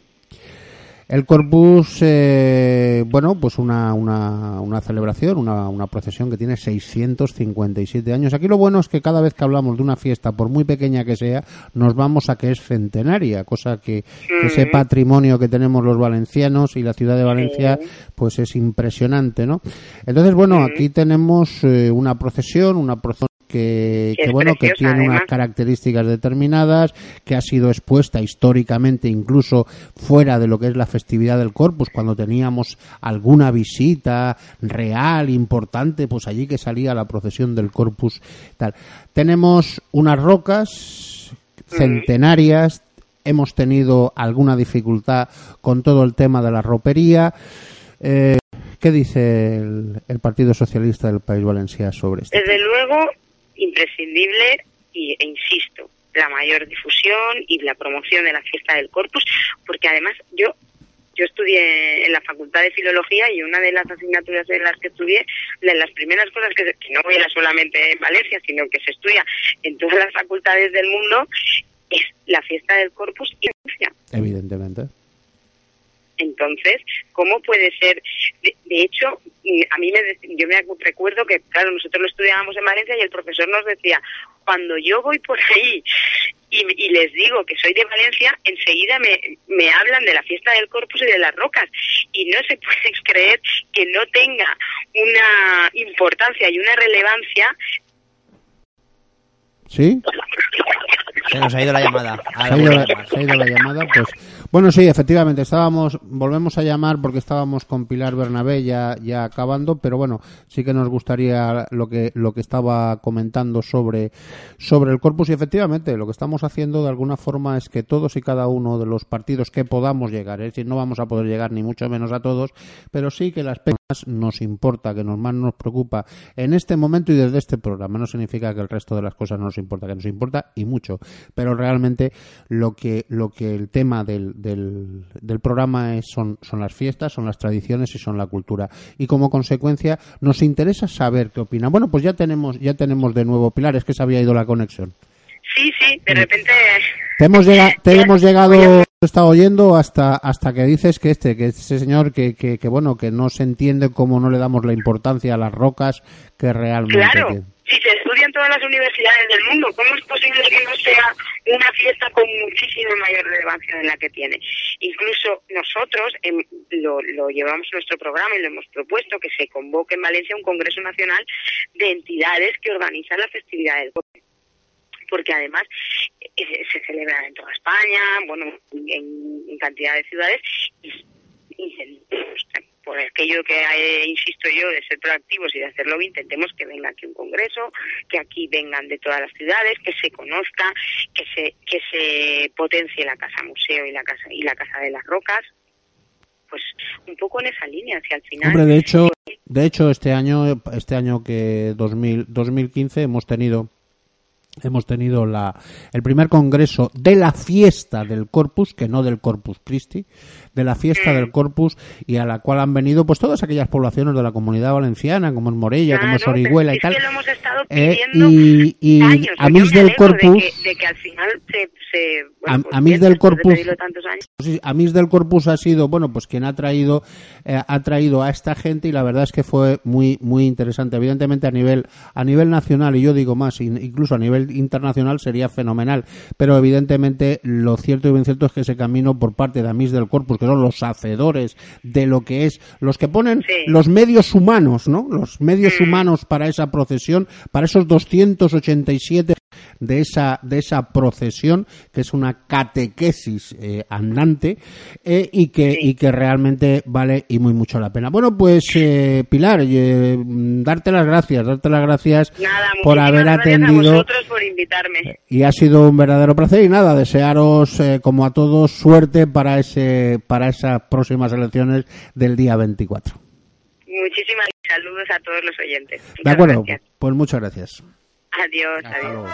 El Corpus, eh, bueno, pues una, una, una celebración, una, una, procesión que tiene 657 años. Aquí lo bueno es que cada vez que hablamos de una fiesta, por muy pequeña que sea, nos vamos a que es centenaria, cosa que, ese patrimonio que tenemos los valencianos y la ciudad de Valencia, pues es impresionante, ¿no? Entonces, bueno, aquí tenemos eh, una procesión, una procesión que, bueno que tiene unas características determinadas que ha sido expuesta históricamente incluso fuera de lo que es la festividad del Corpus cuando teníamos alguna visita real importante pues allí que salía la procesión del Corpus tal. Tenemos unas rocas centenarias hemos tenido alguna dificultad con todo el tema de la ropería. Eh, ¿Qué dice el, el, Partido Socialista del País Valenciano sobre esto? Desde luego, imprescindible y, e insisto, la mayor difusión y la promoción de la fiesta del Corpus, porque además yo yo estudié en la Facultad de Filología y una de las asignaturas en las que estudié, de las primeras cosas que, que no era solamente en Valencia, sino que se estudia en todas las facultades del mundo, es la fiesta del Corpus y Valencia. Evidentemente. Entonces, ¿cómo puede ser? De, hecho, mm, a mí me, yo me recuerdo que, claro, nosotros lo estudiábamos en Valencia y el profesor nos decía, cuando yo voy por ahí y, les digo que soy de Valencia, enseguida me, me hablan de la fiesta del Corpus y de las rocas. Y no se puede creer que no tenga una importancia y una relevancia. ¿Sí? Se nos ha ido la llamada. Se ha ido la, se ha ido la llamada, pues bueno, sí, efectivamente, estábamos, volvemos a llamar porque estábamos con Pilar Bernabé ya, ya acabando, pero bueno, sí que nos gustaría lo que, lo que estaba comentando sobre, sobre el corpus y efectivamente lo que estamos haciendo de alguna forma es que todos y cada uno de los partidos que podamos llegar, es decir, no vamos a poder llegar ni mucho menos a todos, pero sí que las penas nos importa, que nos más nos preocupa en este momento y desde este programa. No significa que el resto de las cosas no nos importa, que nos importa y mucho, pero realmente lo que, lo que el tema del, del, del programa es, son, son las fiestas, son las tradiciones y son la cultura. Y como consecuencia nos interesa saber qué opina. Bueno, pues ya tenemos, ya tenemos de nuevo Pilar, es que se había ido la conexión. Sí, sí, de repente. Te hemos, llegado, te hemos llegado, estado oyendo hasta hasta que dices que este, que ese señor que, que, que, bueno, que no se entiende cómo no le damos la importancia a las rocas que realmente. Claro. Si se en todas las universidades del mundo, ¿cómo es posible que no sea una fiesta con muchísima mayor relevancia de la que tiene? Incluso nosotros em, lo, lo llevamos en nuestro programa y lo hemos propuesto que se convoque en Valencia un Congreso Nacional de entidades que organizan la festividad del porque además eh, se celebra en toda España, bueno, en, en cantidad de ciudades, y, y por aquello que eh, insisto yo de ser proactivos y de hacerlo intentemos que venga aquí un congreso, que aquí vengan de todas las ciudades, que se conozca, que se que se potencie la casa museo y la casa y la casa de las rocas, pues un poco en esa línea hacia el final. Hombre, de hecho, de hecho este año este año que 2000, 2015 hemos tenido hemos tenido la, el primer congreso de la fiesta del Corpus, que no del Corpus Christi, de la fiesta del Corpus y a la cual han venido pues todas aquellas poblaciones de la comunidad valenciana, como es Morella, claro, como es Orihuela y es tal. Que lo hemos estado eh, pidiendo y, y años. a me del Corpus de que, de que al final se, se bueno, A- a bien, del de Corpus- a del ha sido, bueno, pues quien ha traído, eh, ha traído a esta gente y la verdad es que fue muy, muy interesante. Evidentemente a nivel, a nivel nacional y yo digo más, in- incluso a nivel internacional sería fenomenal. Pero evidentemente lo cierto y bien cierto es que ese camino por parte de Amis del Corpus, que son los hacedores de lo que es, los que ponen Sí. los medios humanos, ¿no? Los medios humanos para esa procesión, para esos 287 de esa de esa procesión que es una catequesis eh, andante eh, y que y que realmente vale y muy mucho la pena bueno pues eh, Pilar eh, darte las gracias darte las gracias Nada, por haber gracias a atendido vosotros por invitarme. y ha sido un verdadero placer y nada desearos como a todos suerte para ese para esas próximas elecciones del día 24 Muchísimas saludos a todos los oyentes. de acuerdo gracias. pues muchas gracias Adiós, Hasta adiós. luego.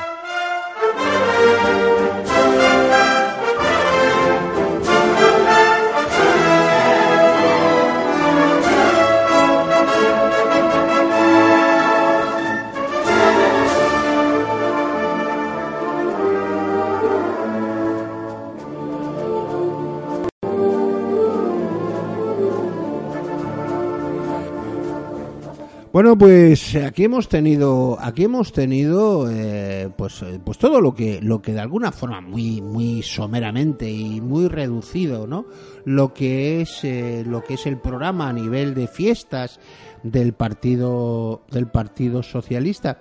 Bueno, pues aquí hemos tenido, aquí hemos tenido, eh, pues, eh, pues todo lo que, lo que de alguna forma muy, muy someramente y muy reducido, ¿no? Lo que es, eh, lo que es el programa a nivel de fiestas del partido, del partido socialista.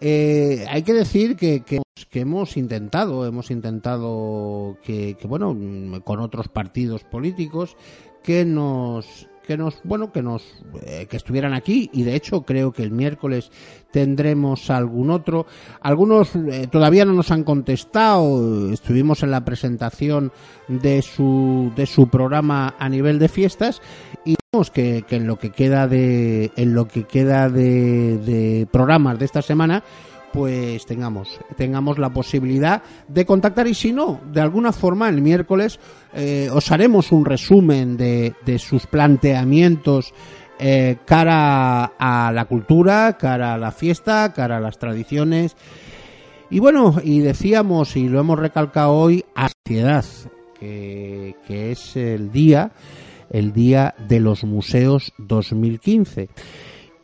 Eh, hay que decir que, que, que, hemos intentado, hemos intentado que, que, bueno, con otros partidos políticos que nos que nos bueno que nos eh, que estuvieran aquí y de hecho creo que el miércoles tendremos algún otro. Algunos eh, todavía no nos han contestado. Estuvimos en la presentación de su de su programa a nivel de fiestas y vemos que, que en lo que queda de en lo que queda de, de programas de esta semana pues tengamos tengamos la posibilidad de contactar y si no de alguna forma el miércoles eh, os haremos un resumen de, de sus planteamientos eh, cara a la cultura cara a la fiesta cara a las tradiciones. Y bueno y decíamos y lo hemos recalcado hoy ansiedad que, que es el día el día de los museos 2015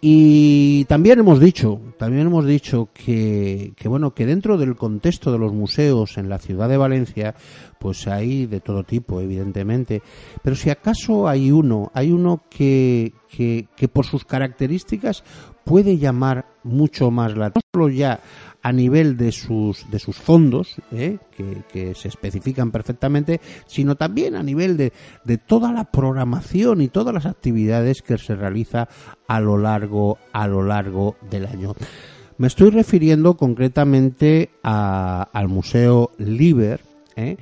y también hemos dicho, también hemos dicho que, que, bueno, que dentro del contexto de los museos en la ciudad de Valencia, pues hay de todo tipo, evidentemente. Pero si acaso hay uno, hay uno que, que, que por sus características puede llamar mucho más la solo ya a nivel de sus de sus fondos ¿eh? que, que, se especifican perfectamente sino también a nivel de, de, toda la programación y todas las actividades que se realiza a lo largo a lo largo del año me estoy refiriendo concretamente a, al museo Liber ¿eh?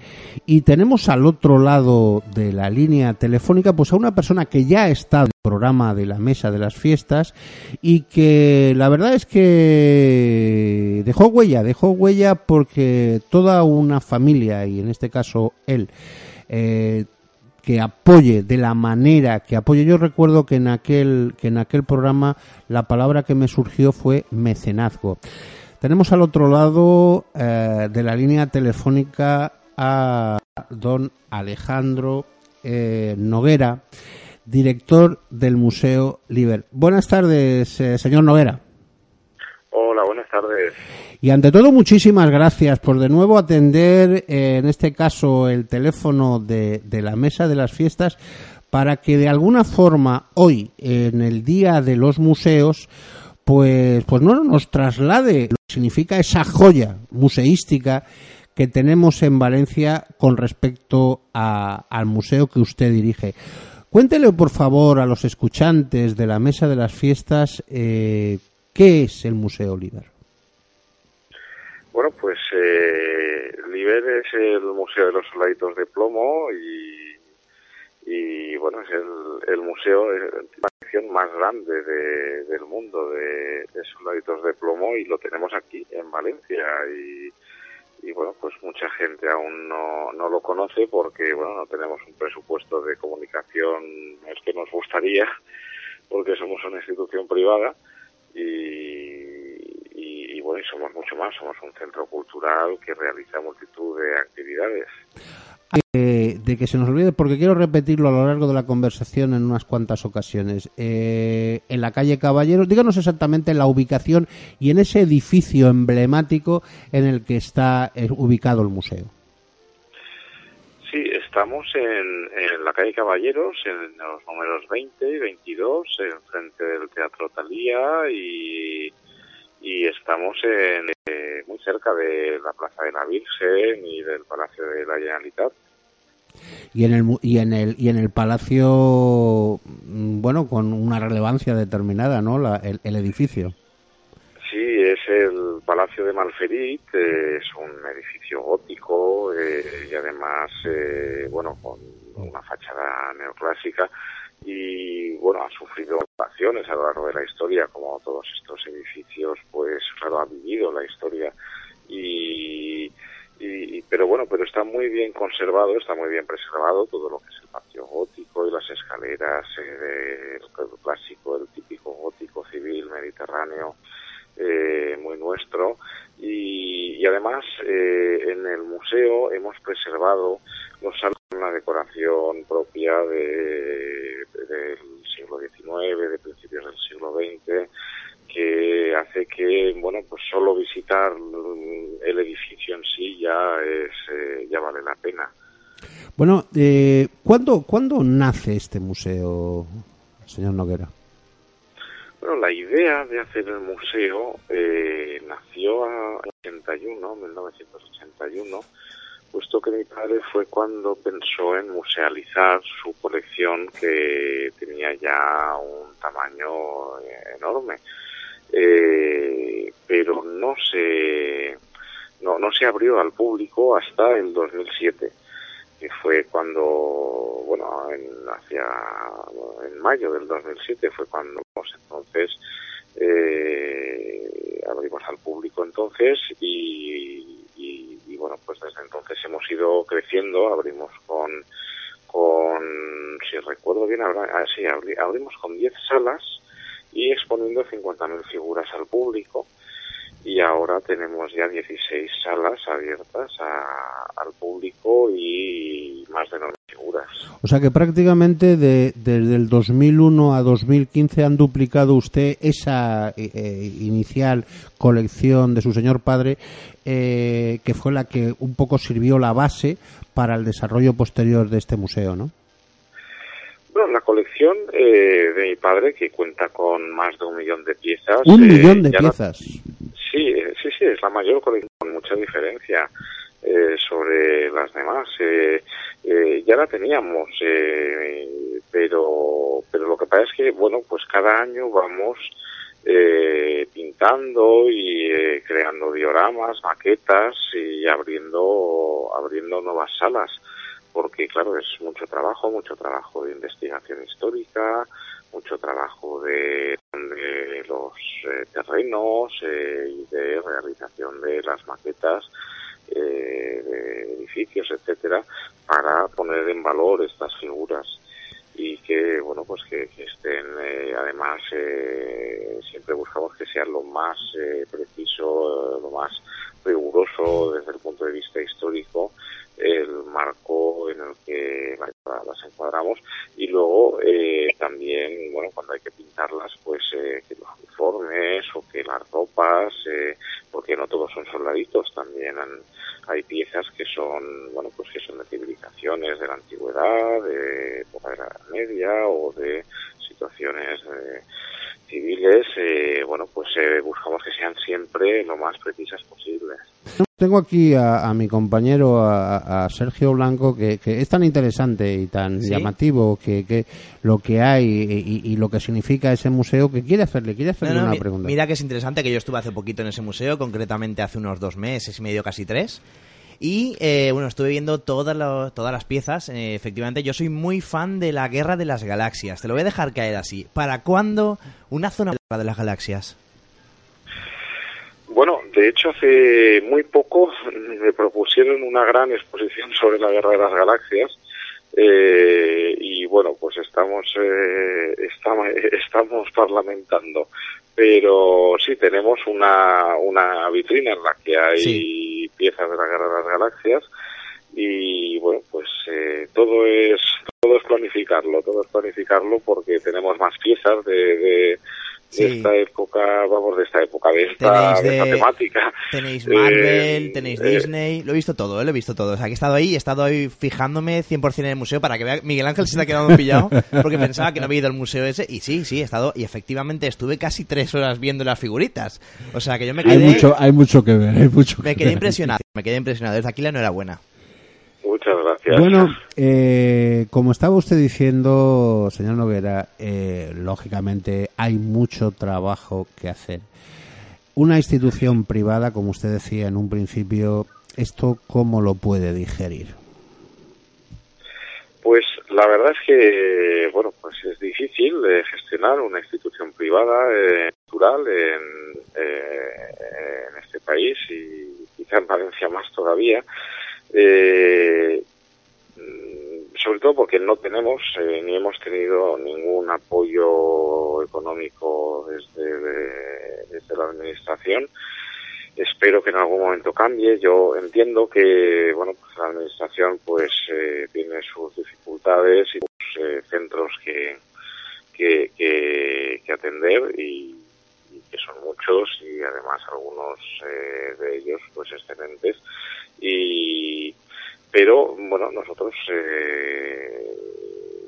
Y tenemos al otro lado de la línea telefónica pues a una persona que ya está en el programa de la mesa de las fiestas y que la verdad es que dejó huella, dejó huella porque toda una familia y en este caso él eh, que apoye de la manera que apoye. Yo recuerdo que en aquel que en aquel programa la palabra que me surgió fue mecenazgo. Tenemos al otro lado eh, de la línea telefónica a don Alejandro eh, Noguera, director del Museo Liber. Buenas tardes, eh, señor Noguera. Hola, buenas tardes. Y ante todo, muchísimas gracias por de nuevo atender, eh, en este caso, el teléfono de, de la mesa de las fiestas para que de alguna forma hoy, en el Día de los Museos, pues, pues no nos traslade lo que significa esa joya museística que tenemos en Valencia con respecto al museo que usted dirige. Cuéntele, por favor, a los escuchantes de la Mesa de las Fiestas eh, qué es el Museo Liber. Bueno, pues eh, Liber es el Museo de los Soldaditos de Plomo y, y bueno, es el, el museo de más grande de, del mundo de, de soldaditos de plomo y lo tenemos aquí en Valencia y y bueno, pues mucha gente aún no, no lo conoce porque bueno, no tenemos un presupuesto de comunicación es que nos gustaría porque somos una institución privada y, y, y bueno, y somos mucho más, somos un centro cultural que realiza multitud de actividades. Eh, que se nos olvide, porque quiero repetirlo a lo largo de la conversación en unas cuantas ocasiones. Eh, en la calle Caballeros, díganos exactamente la ubicación y en ese edificio emblemático en el que está eh, ubicado el museo. Sí, estamos en, la calle Caballeros, en los números 20 y 22, en frente del Teatro Talía y, y estamos en, eh, muy cerca de la Plaza de la Virgen y del Palacio de la Generalitat. Y en el y en el y en el palacio bueno con una relevancia determinada no la, el, el edificio. Sí, es el Palacio de Malferit, eh, es un edificio gótico eh, y además, eh, bueno, con una fachada neoclásica y, bueno, ha sufrido ocupaciones a lo largo de la historia, como todos estos edificios, pues, claro, ha vivido la historia y, y, pero bueno, pero está muy bien conservado, está muy bien preservado todo lo que es el patio gótico y las escaleras eh, del clásico, el típico gótico civil mediterráneo, eh, muy nuestro. Y, y además eh, en el museo hemos preservado los con la decoración propia de, del siglo XIX, de principios del siglo XX, que hace que, bueno, pues solo visitar el edificio en sí ya es, eh, ya vale la pena. Bueno, eh, ¿cuándo, ¿cuándo nace este museo, señor Noguera? Bueno, la idea de hacer el museo eh, nació en 81, 1981, puesto que mi padre fue cuando pensó en musealizar su colección que tenía ya un tamaño enorme. Eh, pero no se no, no se abrió al público hasta el 2007 que fue cuando bueno en hacia en mayo del 2007 fue cuando entonces eh, abrimos al público entonces y, y, bueno pues desde entonces hemos ido creciendo abrimos con con si recuerdo bien ah, sí, abrimos con 10 salas y exponiendo 50.000 figuras al público y ahora tenemos ya 16 salas abiertas al público y más de 9 figuras. O sea que prácticamente de, desde el 2001 a 2015 han duplicado usted esa eh, eh, inicial colección de su señor padre, eh, que fue la que un poco sirvió la base para el desarrollo posterior de este museo, ¿no? Bueno, la colección eh, de mi padre, que cuenta con más de un millón de piezas. Un eh, millón de piezas. Sí, eh, sí, sí, es la mayor colección, con mucha diferencia sobre las demás. ya la teníamos, pero, pero lo que pasa es que, bueno, pues cada año vamos pintando y creando dioramas, maquetas y abriendo, abriendo nuevas salas porque claro, es mucho trabajo, mucho trabajo de investigación histórica, mucho trabajo de, los eh, terrenos eh, y de realización de las maquetas eh, de edificios, etcétera, para poner en valor estas figuras. Y que bueno pues que, estén además siempre buscamos que sean lo más preciso lo más riguroso desde el punto de vista histórico el marco en el que las encuadramos y luego eh, también, bueno, cuando hay que pintarlas, pues eh, que los uniformes o que las ropas, eh, porque no todos son soldaditos, también hay piezas que son, bueno, pues que son de civilizaciones de la antigüedad, de época de la Media o de situaciones civiles, bueno, pues buscamos que sean siempre lo más precisas posibles. Tengo aquí a, mi compañero, a, Sergio Blanco, que, es tan interesante y tan llamativo que, lo que hay y, lo que significa ese museo que quiere hacerle, quiere hacerle una pregunta. Mira que es interesante que yo estuve hace poquito en ese museo, concretamente hace unos dos meses y medio, casi tres. Y eh, bueno, estuve viendo todas, todas las piezas. Eh, efectivamente, yo soy muy fan de la Guerra de las Galaxias. Te lo voy a dejar caer así. ¿Para cuándo una zona de las galaxias? Bueno, de hecho hace muy poco me propusieron una gran exposición sobre la Guerra de las Galaxias eh, y bueno, pues estamos, eh, estamos, estamos parlamentando. Pero sí, tenemos una, una vitrina en la que hay piezas de la Guerra de las Galaxias. Y bueno, pues eh, todo es todo es planificarlo, todo es planificarlo porque tenemos más piezas de de esta época, vamos, de esta época, de esta, temática. Tenéis Marvel, eh, tenéis eh, Disney, lo he visto todo, eh, lo he visto todo. O sea, que he estado ahí, he estado ahí fijándome 100% en el museo para que vea, Miguel Ángel se está quedando pillado porque pensaba que no había ido al museo ese y sí, sí, he estado y efectivamente estuve casi tres horas viendo las figuritas. O sea, que yo me quedé... Hay mucho, hay mucho que ver, hay mucho Me quedé impresionado, me quedé impresionado. Desde aquí la enhorabuena. Muchas gracias. Bueno, eh, como estaba usted diciendo, señor Noguera, eh, lógicamente hay mucho trabajo que hacer. Una institución privada, como usted decía en un principio, ¿esto cómo lo puede digerir? Pues la verdad es que, bueno, pues es difícil gestionar una institución privada eh, natural en, en este país y quizá en Valencia más todavía. Eh, sobre todo porque no tenemos eh, ni hemos tenido ningún apoyo económico desde, desde la administración espero que en algún momento cambie. Yo entiendo que, bueno, pues la administración pues eh, tiene sus dificultades y sus eh, centros que, que, que, que atender y, y que son muchos y además algunos eh, de ellos pues excelentes y pero bueno nosotros eh,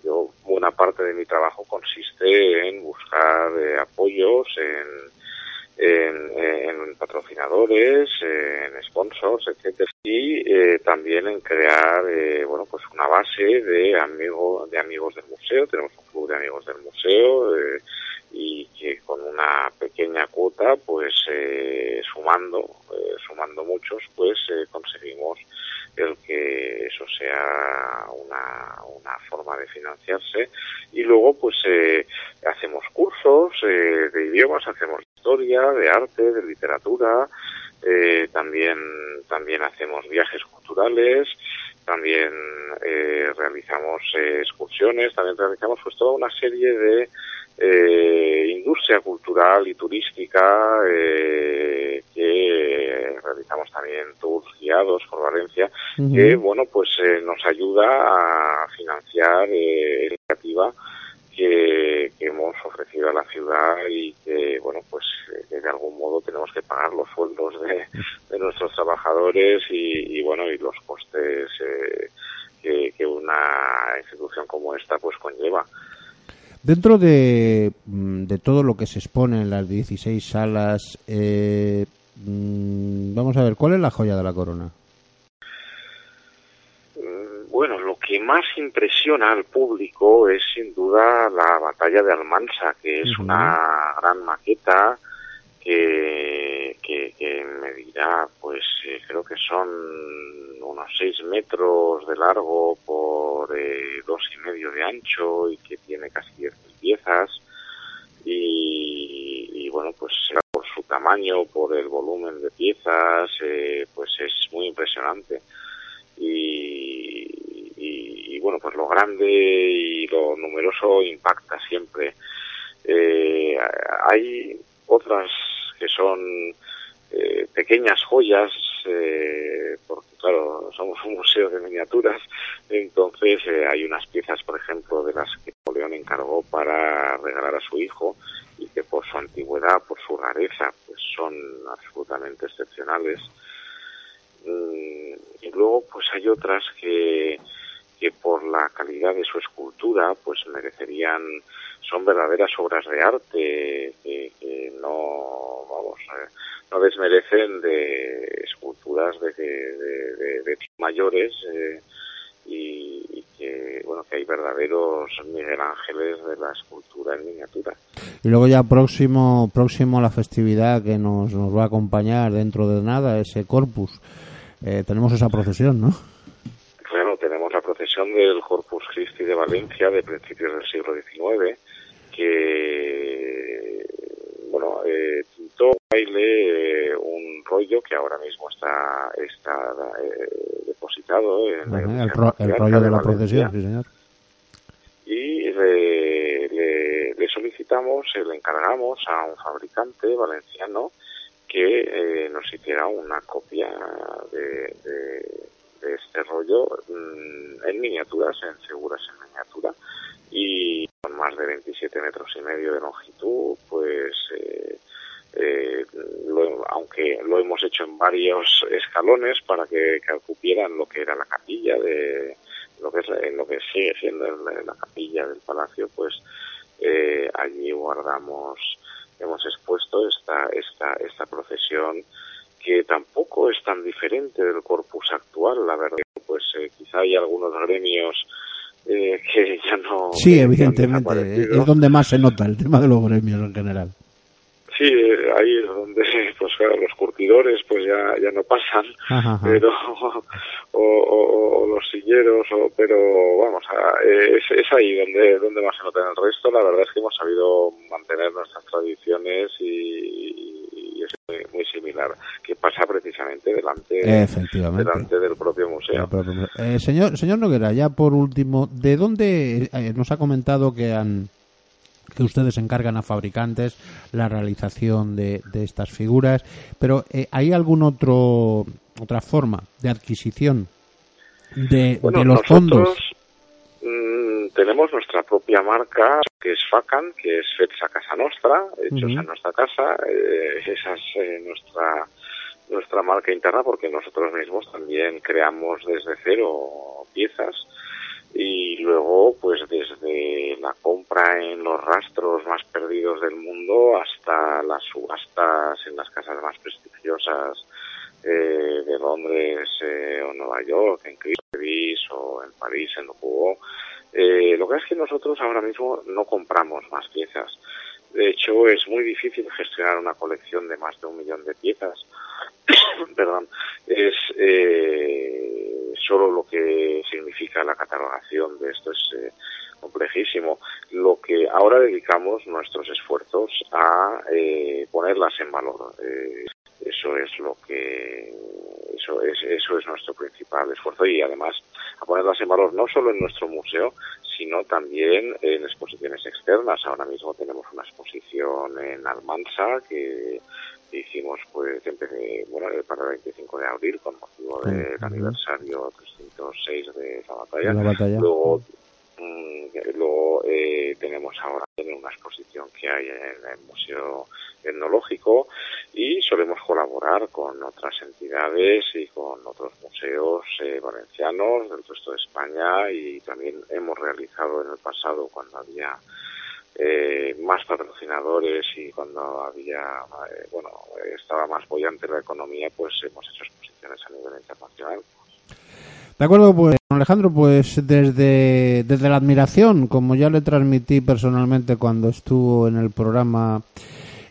yo buena parte de mi trabajo consiste en buscar eh, apoyos en en, patrocinadores, en sponsors, etcétera, y eh, también en crear, eh, bueno, pues una base de amigos de amigos del museo. Tenemos un club de amigos del museo eh, y que pequeña cuota, pues eh, sumando, eh, sumando muchos, pues eh, conseguimos el que eso sea una, una forma de financiarse. Y luego pues eh, hacemos cursos de idiomas, hacemos historia, de arte, de literatura, también también hacemos viajes culturales, también realizamos excursiones, también realizamos pues toda una serie de eh, industria cultural y turística eh, que realizamos también tours guiados por Valencia que bueno pues eh, nos ayuda a financiar eh, la iniciativa que, que hemos ofrecido a la ciudad y que bueno pues eh, que de algún modo tenemos que pagar los sueldos de, de nuestros trabajadores y, y, bueno y los costes eh, que, que una institución como esta pues conlleva Dentro de, mm, de todo lo que se expone en las 16 salas, eh, mm, vamos a ver, ¿cuál es la joya de la corona? Mm, Bueno, lo que más impresiona al público es sin duda la batalla de Almansa, que es una gran maqueta que, que, que medirá, pues eh, creo que son unos 6 metros de largo por eh, dos y medio de ancho y que tiene casi 10 piezas. Y, y, bueno, pues por su tamaño, por el volumen de piezas, eh, pues es muy impresionante. Y, y, y, bueno pues lo grande y lo numeroso impacta siempre. Eh, hay otras que son eh, pequeñas joyas eh, porque claro somos un museo de miniaturas entonces eh, hay unas piezas por ejemplo de las que Napoleón encargó para regalar a su hijo y que por su antigüedad por su rareza pues son absolutamente excepcionales. Mm, y luego pues hay otras que, que por la calidad de su escultura pues merecerían son verdaderas obras de arte que, no vamos eh, no desmerecen de esculturas de, de, de, mayores eh, y, y que bueno que hay verdaderos Miguel Ángeles de la escultura en miniatura Y luego ya próximo próximo a la festividad que nos, nos va a acompañar dentro de nada, ese Corpus, eh, tenemos esa procesión, ¿no? Del Corpus Christi de Valencia de principios del siglo XIX, que, bueno, eh, pintó baile eh, un rollo que ahora mismo está, está eh, depositado en la Ajá, iglesia el, ro- el patriarca rollo de la procesión, sí señor. y le, le- le solicitamos, le encargamos a un fabricante valenciano que eh, nos hiciera una copia de, de- de este rollo mm, en miniaturas, en seguras en miniatura y con más de 27 metros y medio de longitud, pues eh, eh, lo- aunque lo hemos hecho en varios escalones para que, que cupieran lo que era la capilla de lo que es lo que sigue siendo la, la capilla del palacio pues eh, allí guardamos hemos expuesto esta esta esta procesión que tampoco es tan diferente del corpus actual la verdad pues eh, quizá hay algunos gremios eh, que ya no Sí, evidentemente, desaparecido. es donde más se nota el tema de los gremios en general. Sí, eh, ahí es donde, pues claro, los curtidores pues ya, ya no pasan, Ajá, ajá. pero, o, o- o los silleros, o, pero vamos, a- eh, es, es ahí donde, donde más se nota en el resto. La verdad es que hemos sabido mantener nuestras tradiciones y, similar, que pasa precisamente delante, delante del propio museo. Eh, señor, señor Noguera, ya por último, ¿de dónde eh, nos ha comentado que han que ustedes encargan a fabricantes la realización de, de estas figuras, pero eh, ¿hay algún otro otra forma de adquisición de, Bueno, de los nosotros fondos? mm, tenemos nuestra propia marca, que es Facan, que es Fets a Casa Nostra, hechos Ujú. en nuestra casa. eh, esa es eh, nuestra nuestra marca interna porque nosotros mismos también creamos desde cero piezas y luego pues desde la compra en los rastros más perdidos del mundo hasta las subastas en las casas más prestigiosas eh, de Londres eh, o Nueva York, en Christie's o en París, en Hugo. Eh, lo que es que nosotros ahora mismo no compramos más piezas. De hecho, es muy difícil gestionar una colección de más de un millón de piezas. Perdón. Es eh, solo lo que significa la catalogación de esto es eh, complejísimo. Lo que ahora dedicamos nuestros esfuerzos a eh, ponerlas en valor. Eso es lo que eso es eso es nuestro principal esfuerzo y además a ponerlas en valor no solo en nuestro museo sino también en exposiciones externas. Ahora mismo tenemos una exposición en Almansa que hicimos pues empecé, bueno para el 25 de abril con motivo del aniversario 306 de la batalla. La batalla. luego luego eh, tenemos ahora en una exposición que hay en el Museo Etnológico y solemos colaborar con otras entidades y con otros museos eh, valencianos del resto de España y también hemos realizado en el pasado cuando había eh, más patrocinadores y cuando había, eh, bueno, estaba más bollante la economía, pues hemos hecho exposiciones a nivel internacional. De acuerdo, pues Alejandro, pues desde, desde la admiración, como ya le transmití personalmente cuando estuvo en el programa,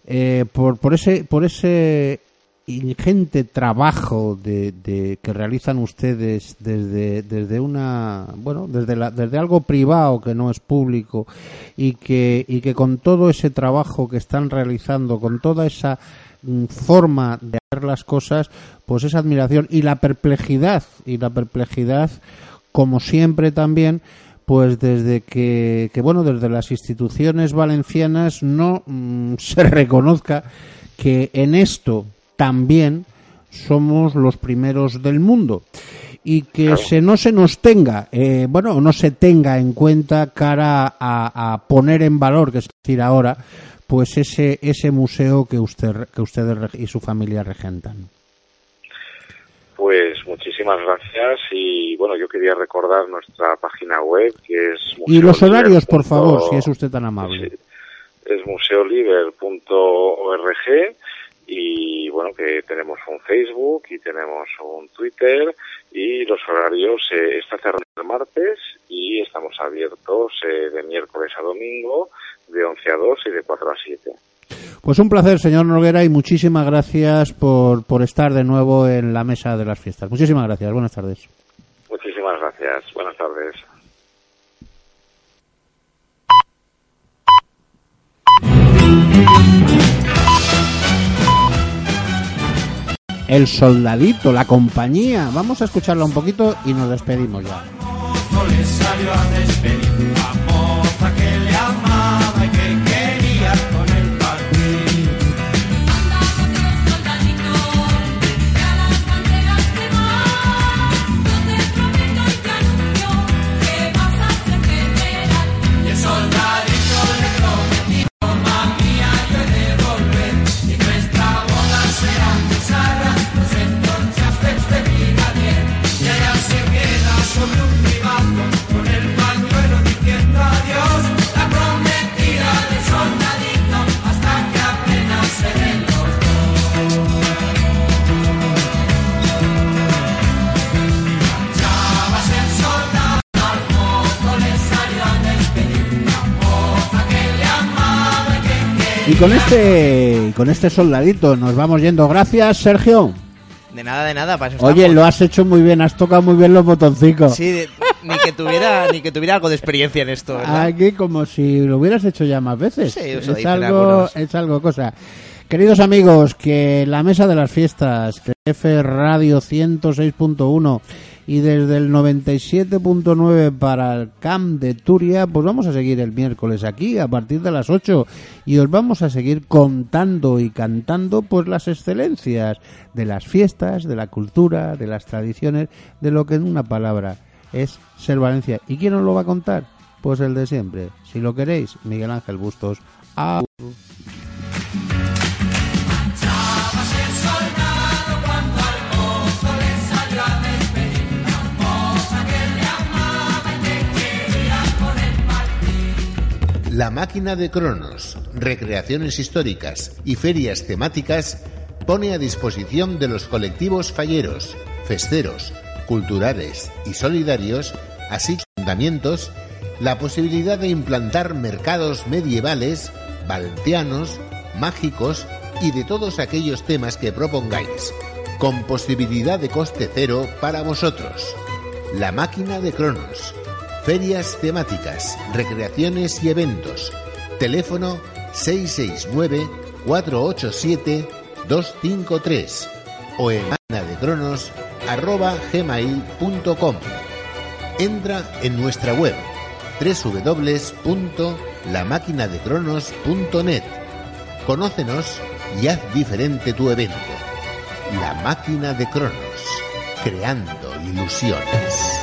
eh, por, por ese por ese ingente trabajo de, de- que realizan ustedes desde desde una bueno desde la, desde algo privado que no es público y que y que con todo ese trabajo que están realizando con toda esa forma de hacer las cosas pues esa admiración y la perplejidad y la perplejidad como siempre también pues desde que, que, bueno desde las instituciones valencianas no mm, se reconozca que en esto también somos los primeros del mundo y que Claro. se no se nos tenga eh, bueno no se tenga en cuenta cara a, a poner en valor que es decir ahora pues ese ese museo que usted que ustedes y su familia regentan. Pues muchísimas gracias y bueno, yo quería recordar nuestra página web que es y los horarios por favor si es usted tan amable. Sí, es museoliber.org y bueno, que tenemos un Facebook y tenemos un Twitter y los horarios eh, está cerrado el martes y estamos abiertos eh, de miércoles a domingo de 11 a 2 y de 4 a 7. Pues un placer, señor Noguera, y muchísimas gracias por, por estar de nuevo en la mesa de las fiestas. Muchísimas gracias. Buenas tardes. Muchísimas gracias. Buenas tardes. El soldadito, la compañía. Vamos a escucharla un poquito y nos despedimos ya. Con este, con este soldadito nos vamos yendo. Gracias, Sergio. De nada, de nada, para eso Oye, estamos. lo has hecho muy bien, has tocado muy bien los botoncicos. Sí, de- ni que tuviera ni que tuviera algo de experiencia en esto, ¿verdad? Aquí como si lo hubieras hecho ya más veces. Sí, eso es algo, es algo cosa. Queridos amigos, que la mesa de las fiestas, F Radio 106.1 y desde el 97.9 para el Camp de Turia, pues vamos a seguir el miércoles aquí a partir de las 8 y os vamos a seguir contando y cantando pues las excelencias de las fiestas, de la cultura, de las tradiciones, de lo que en una palabra es ser Valencia. ¿Y quién os lo va a contar? Pues el de siempre. Si lo queréis, Miguel Ángel Bustos. La máquina de Cronos, recreaciones históricas y ferias temáticas pone a disposición de los colectivos falleros, festeros, culturales y solidarios, así como ayuntamientos, la posibilidad de implantar mercados medievales, valencianos, mágicos y de todos aquellos temas que propongáis, con posibilidad de coste cero para vosotros. La máquina de Cronos. Ferias temáticas, recreaciones y eventos. Teléfono 669-487-253 o en cronos arroba gmail.com. Entra en nuestra web www.lamaquinadecronos.net. Conócenos y haz diferente tu evento. La máquina de Cronos, creando ilusiones.